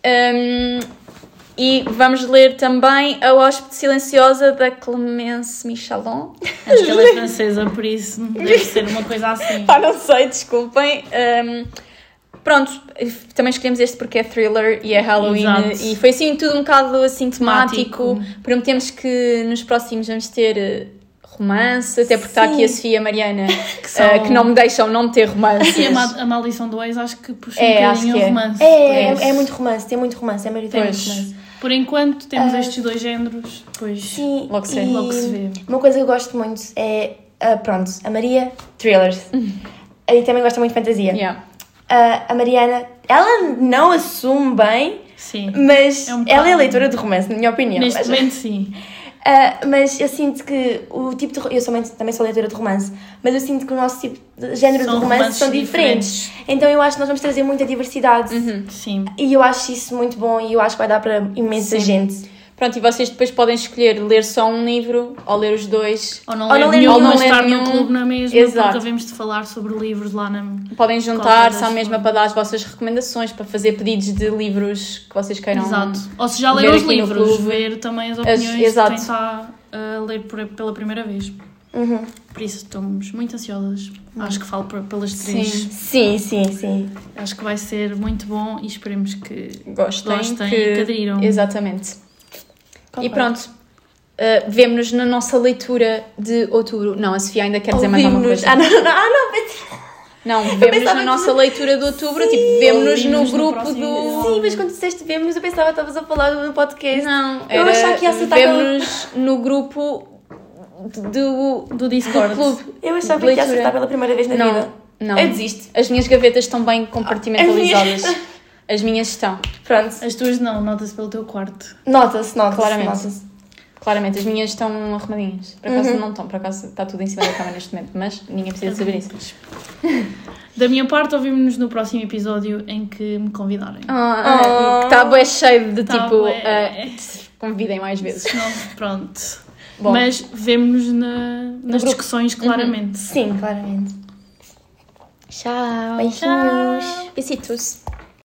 Um, e vamos ler também A Hóspede Silenciosa, da Clemence Michalon. Acho que ela é francesa, por isso deve ser uma coisa assim. Pá, não sei, desculpem. Um, pronto, também escolhemos este porque é thriller e é Halloween Exato. e foi assim tudo um bocado assim temático. Temático. Prometemos que nos próximos vamos ter eh, romance, até porque está Sim. aqui a Sofia e a Mariana que, são- que não me deixam não ter romance. E a, ma- a maldição do ex acho que puxa É, um bocadinho o é. romance. É, é, é muito romance, tem muito romance, é Pois. romance. Por enquanto temos Ah. estes dois géneros, depois Sim, Logo se vê. Logo se vê. Uma coisa que eu gosto muito é, ah, pronto, a Maria, thrillers. E também gosta muito de fantasia. Yeah. Ah, a Mariana, ela não assume bem, sim. mas É um ela é leitora de romance, na minha opinião. Neste Mas- momento sim. Ah, mas eu sinto que o tipo de. Eu sou mãe- também sou leitora de romance, mas eu sinto que o nosso tipo de género São de romance são diferentes. Então eu acho que nós vamos trazer muita diversidade. Sim. E eu acho isso muito bom e eu acho que vai dar para imensa Sim. gente. Pronto, e vocês depois podem escolher ler só um livro ou ler os dois. Ou não Ou ler não ler nenhum, ou não estar nenhum. no clube na mesma, Exato. porque havemos de falar sobre livros lá na... Podem juntar-se à mesma para dar as vossas recomendações, para fazer pedidos de livros que vocês queiram. Exato. Ou se já leram os livros, ver também as As- opiniões exato. de quem está a ler por- pela primeira vez. Uhum. Por isso estamos muito ansiosas. Acho que falo pelas Sim. três. Sim, sim, sim. Acho que vai ser muito bom e esperemos que Gostem, gostem que... e que aderiram. Exatamente. E pronto. Uh, Vemo-nos na nossa leitura de outubro. Não, a Sofia ainda quer dizer mais alguma coisa. Ah, não, não, ah, não, mas... Não, pensava na que- nossa leitura de outubro, tipo, vemo-nos no Ouvimos no grupo próximo do. Sim, mas quando disseste vemos, eu pensava que estavas a falar no podcast. Não, Eu era achava que ia acertar pela- vemo-nos no grupo do, Do do Discord. clube. Eu achava que ia acertar pela primeira vez na Não, vida. não. Eu desisto. As minhas gavetas estão bem compartimentalizadas. As As minhas estão. Pronto. As tuas não, nota-se pelo teu quarto. Nota-se, nota-se. Claramente. nota-se. Claramente, as minhas estão arrumadinhas. Por acaso Uhum. não estão, por acaso está tudo em cima da cama neste momento, mas ninguém precisa saber isso. Da minha parte, ouvimos-nos no próximo episódio em que me convidarem. Ah, Está bem cheio de Tá tipo. ah, convidem mais vezes. Não, pronto. Bom. Mas vemo-nos na- nas grupo. discussões, claramente. Sim, claramente. Tchau. Beijinhos. Besitos.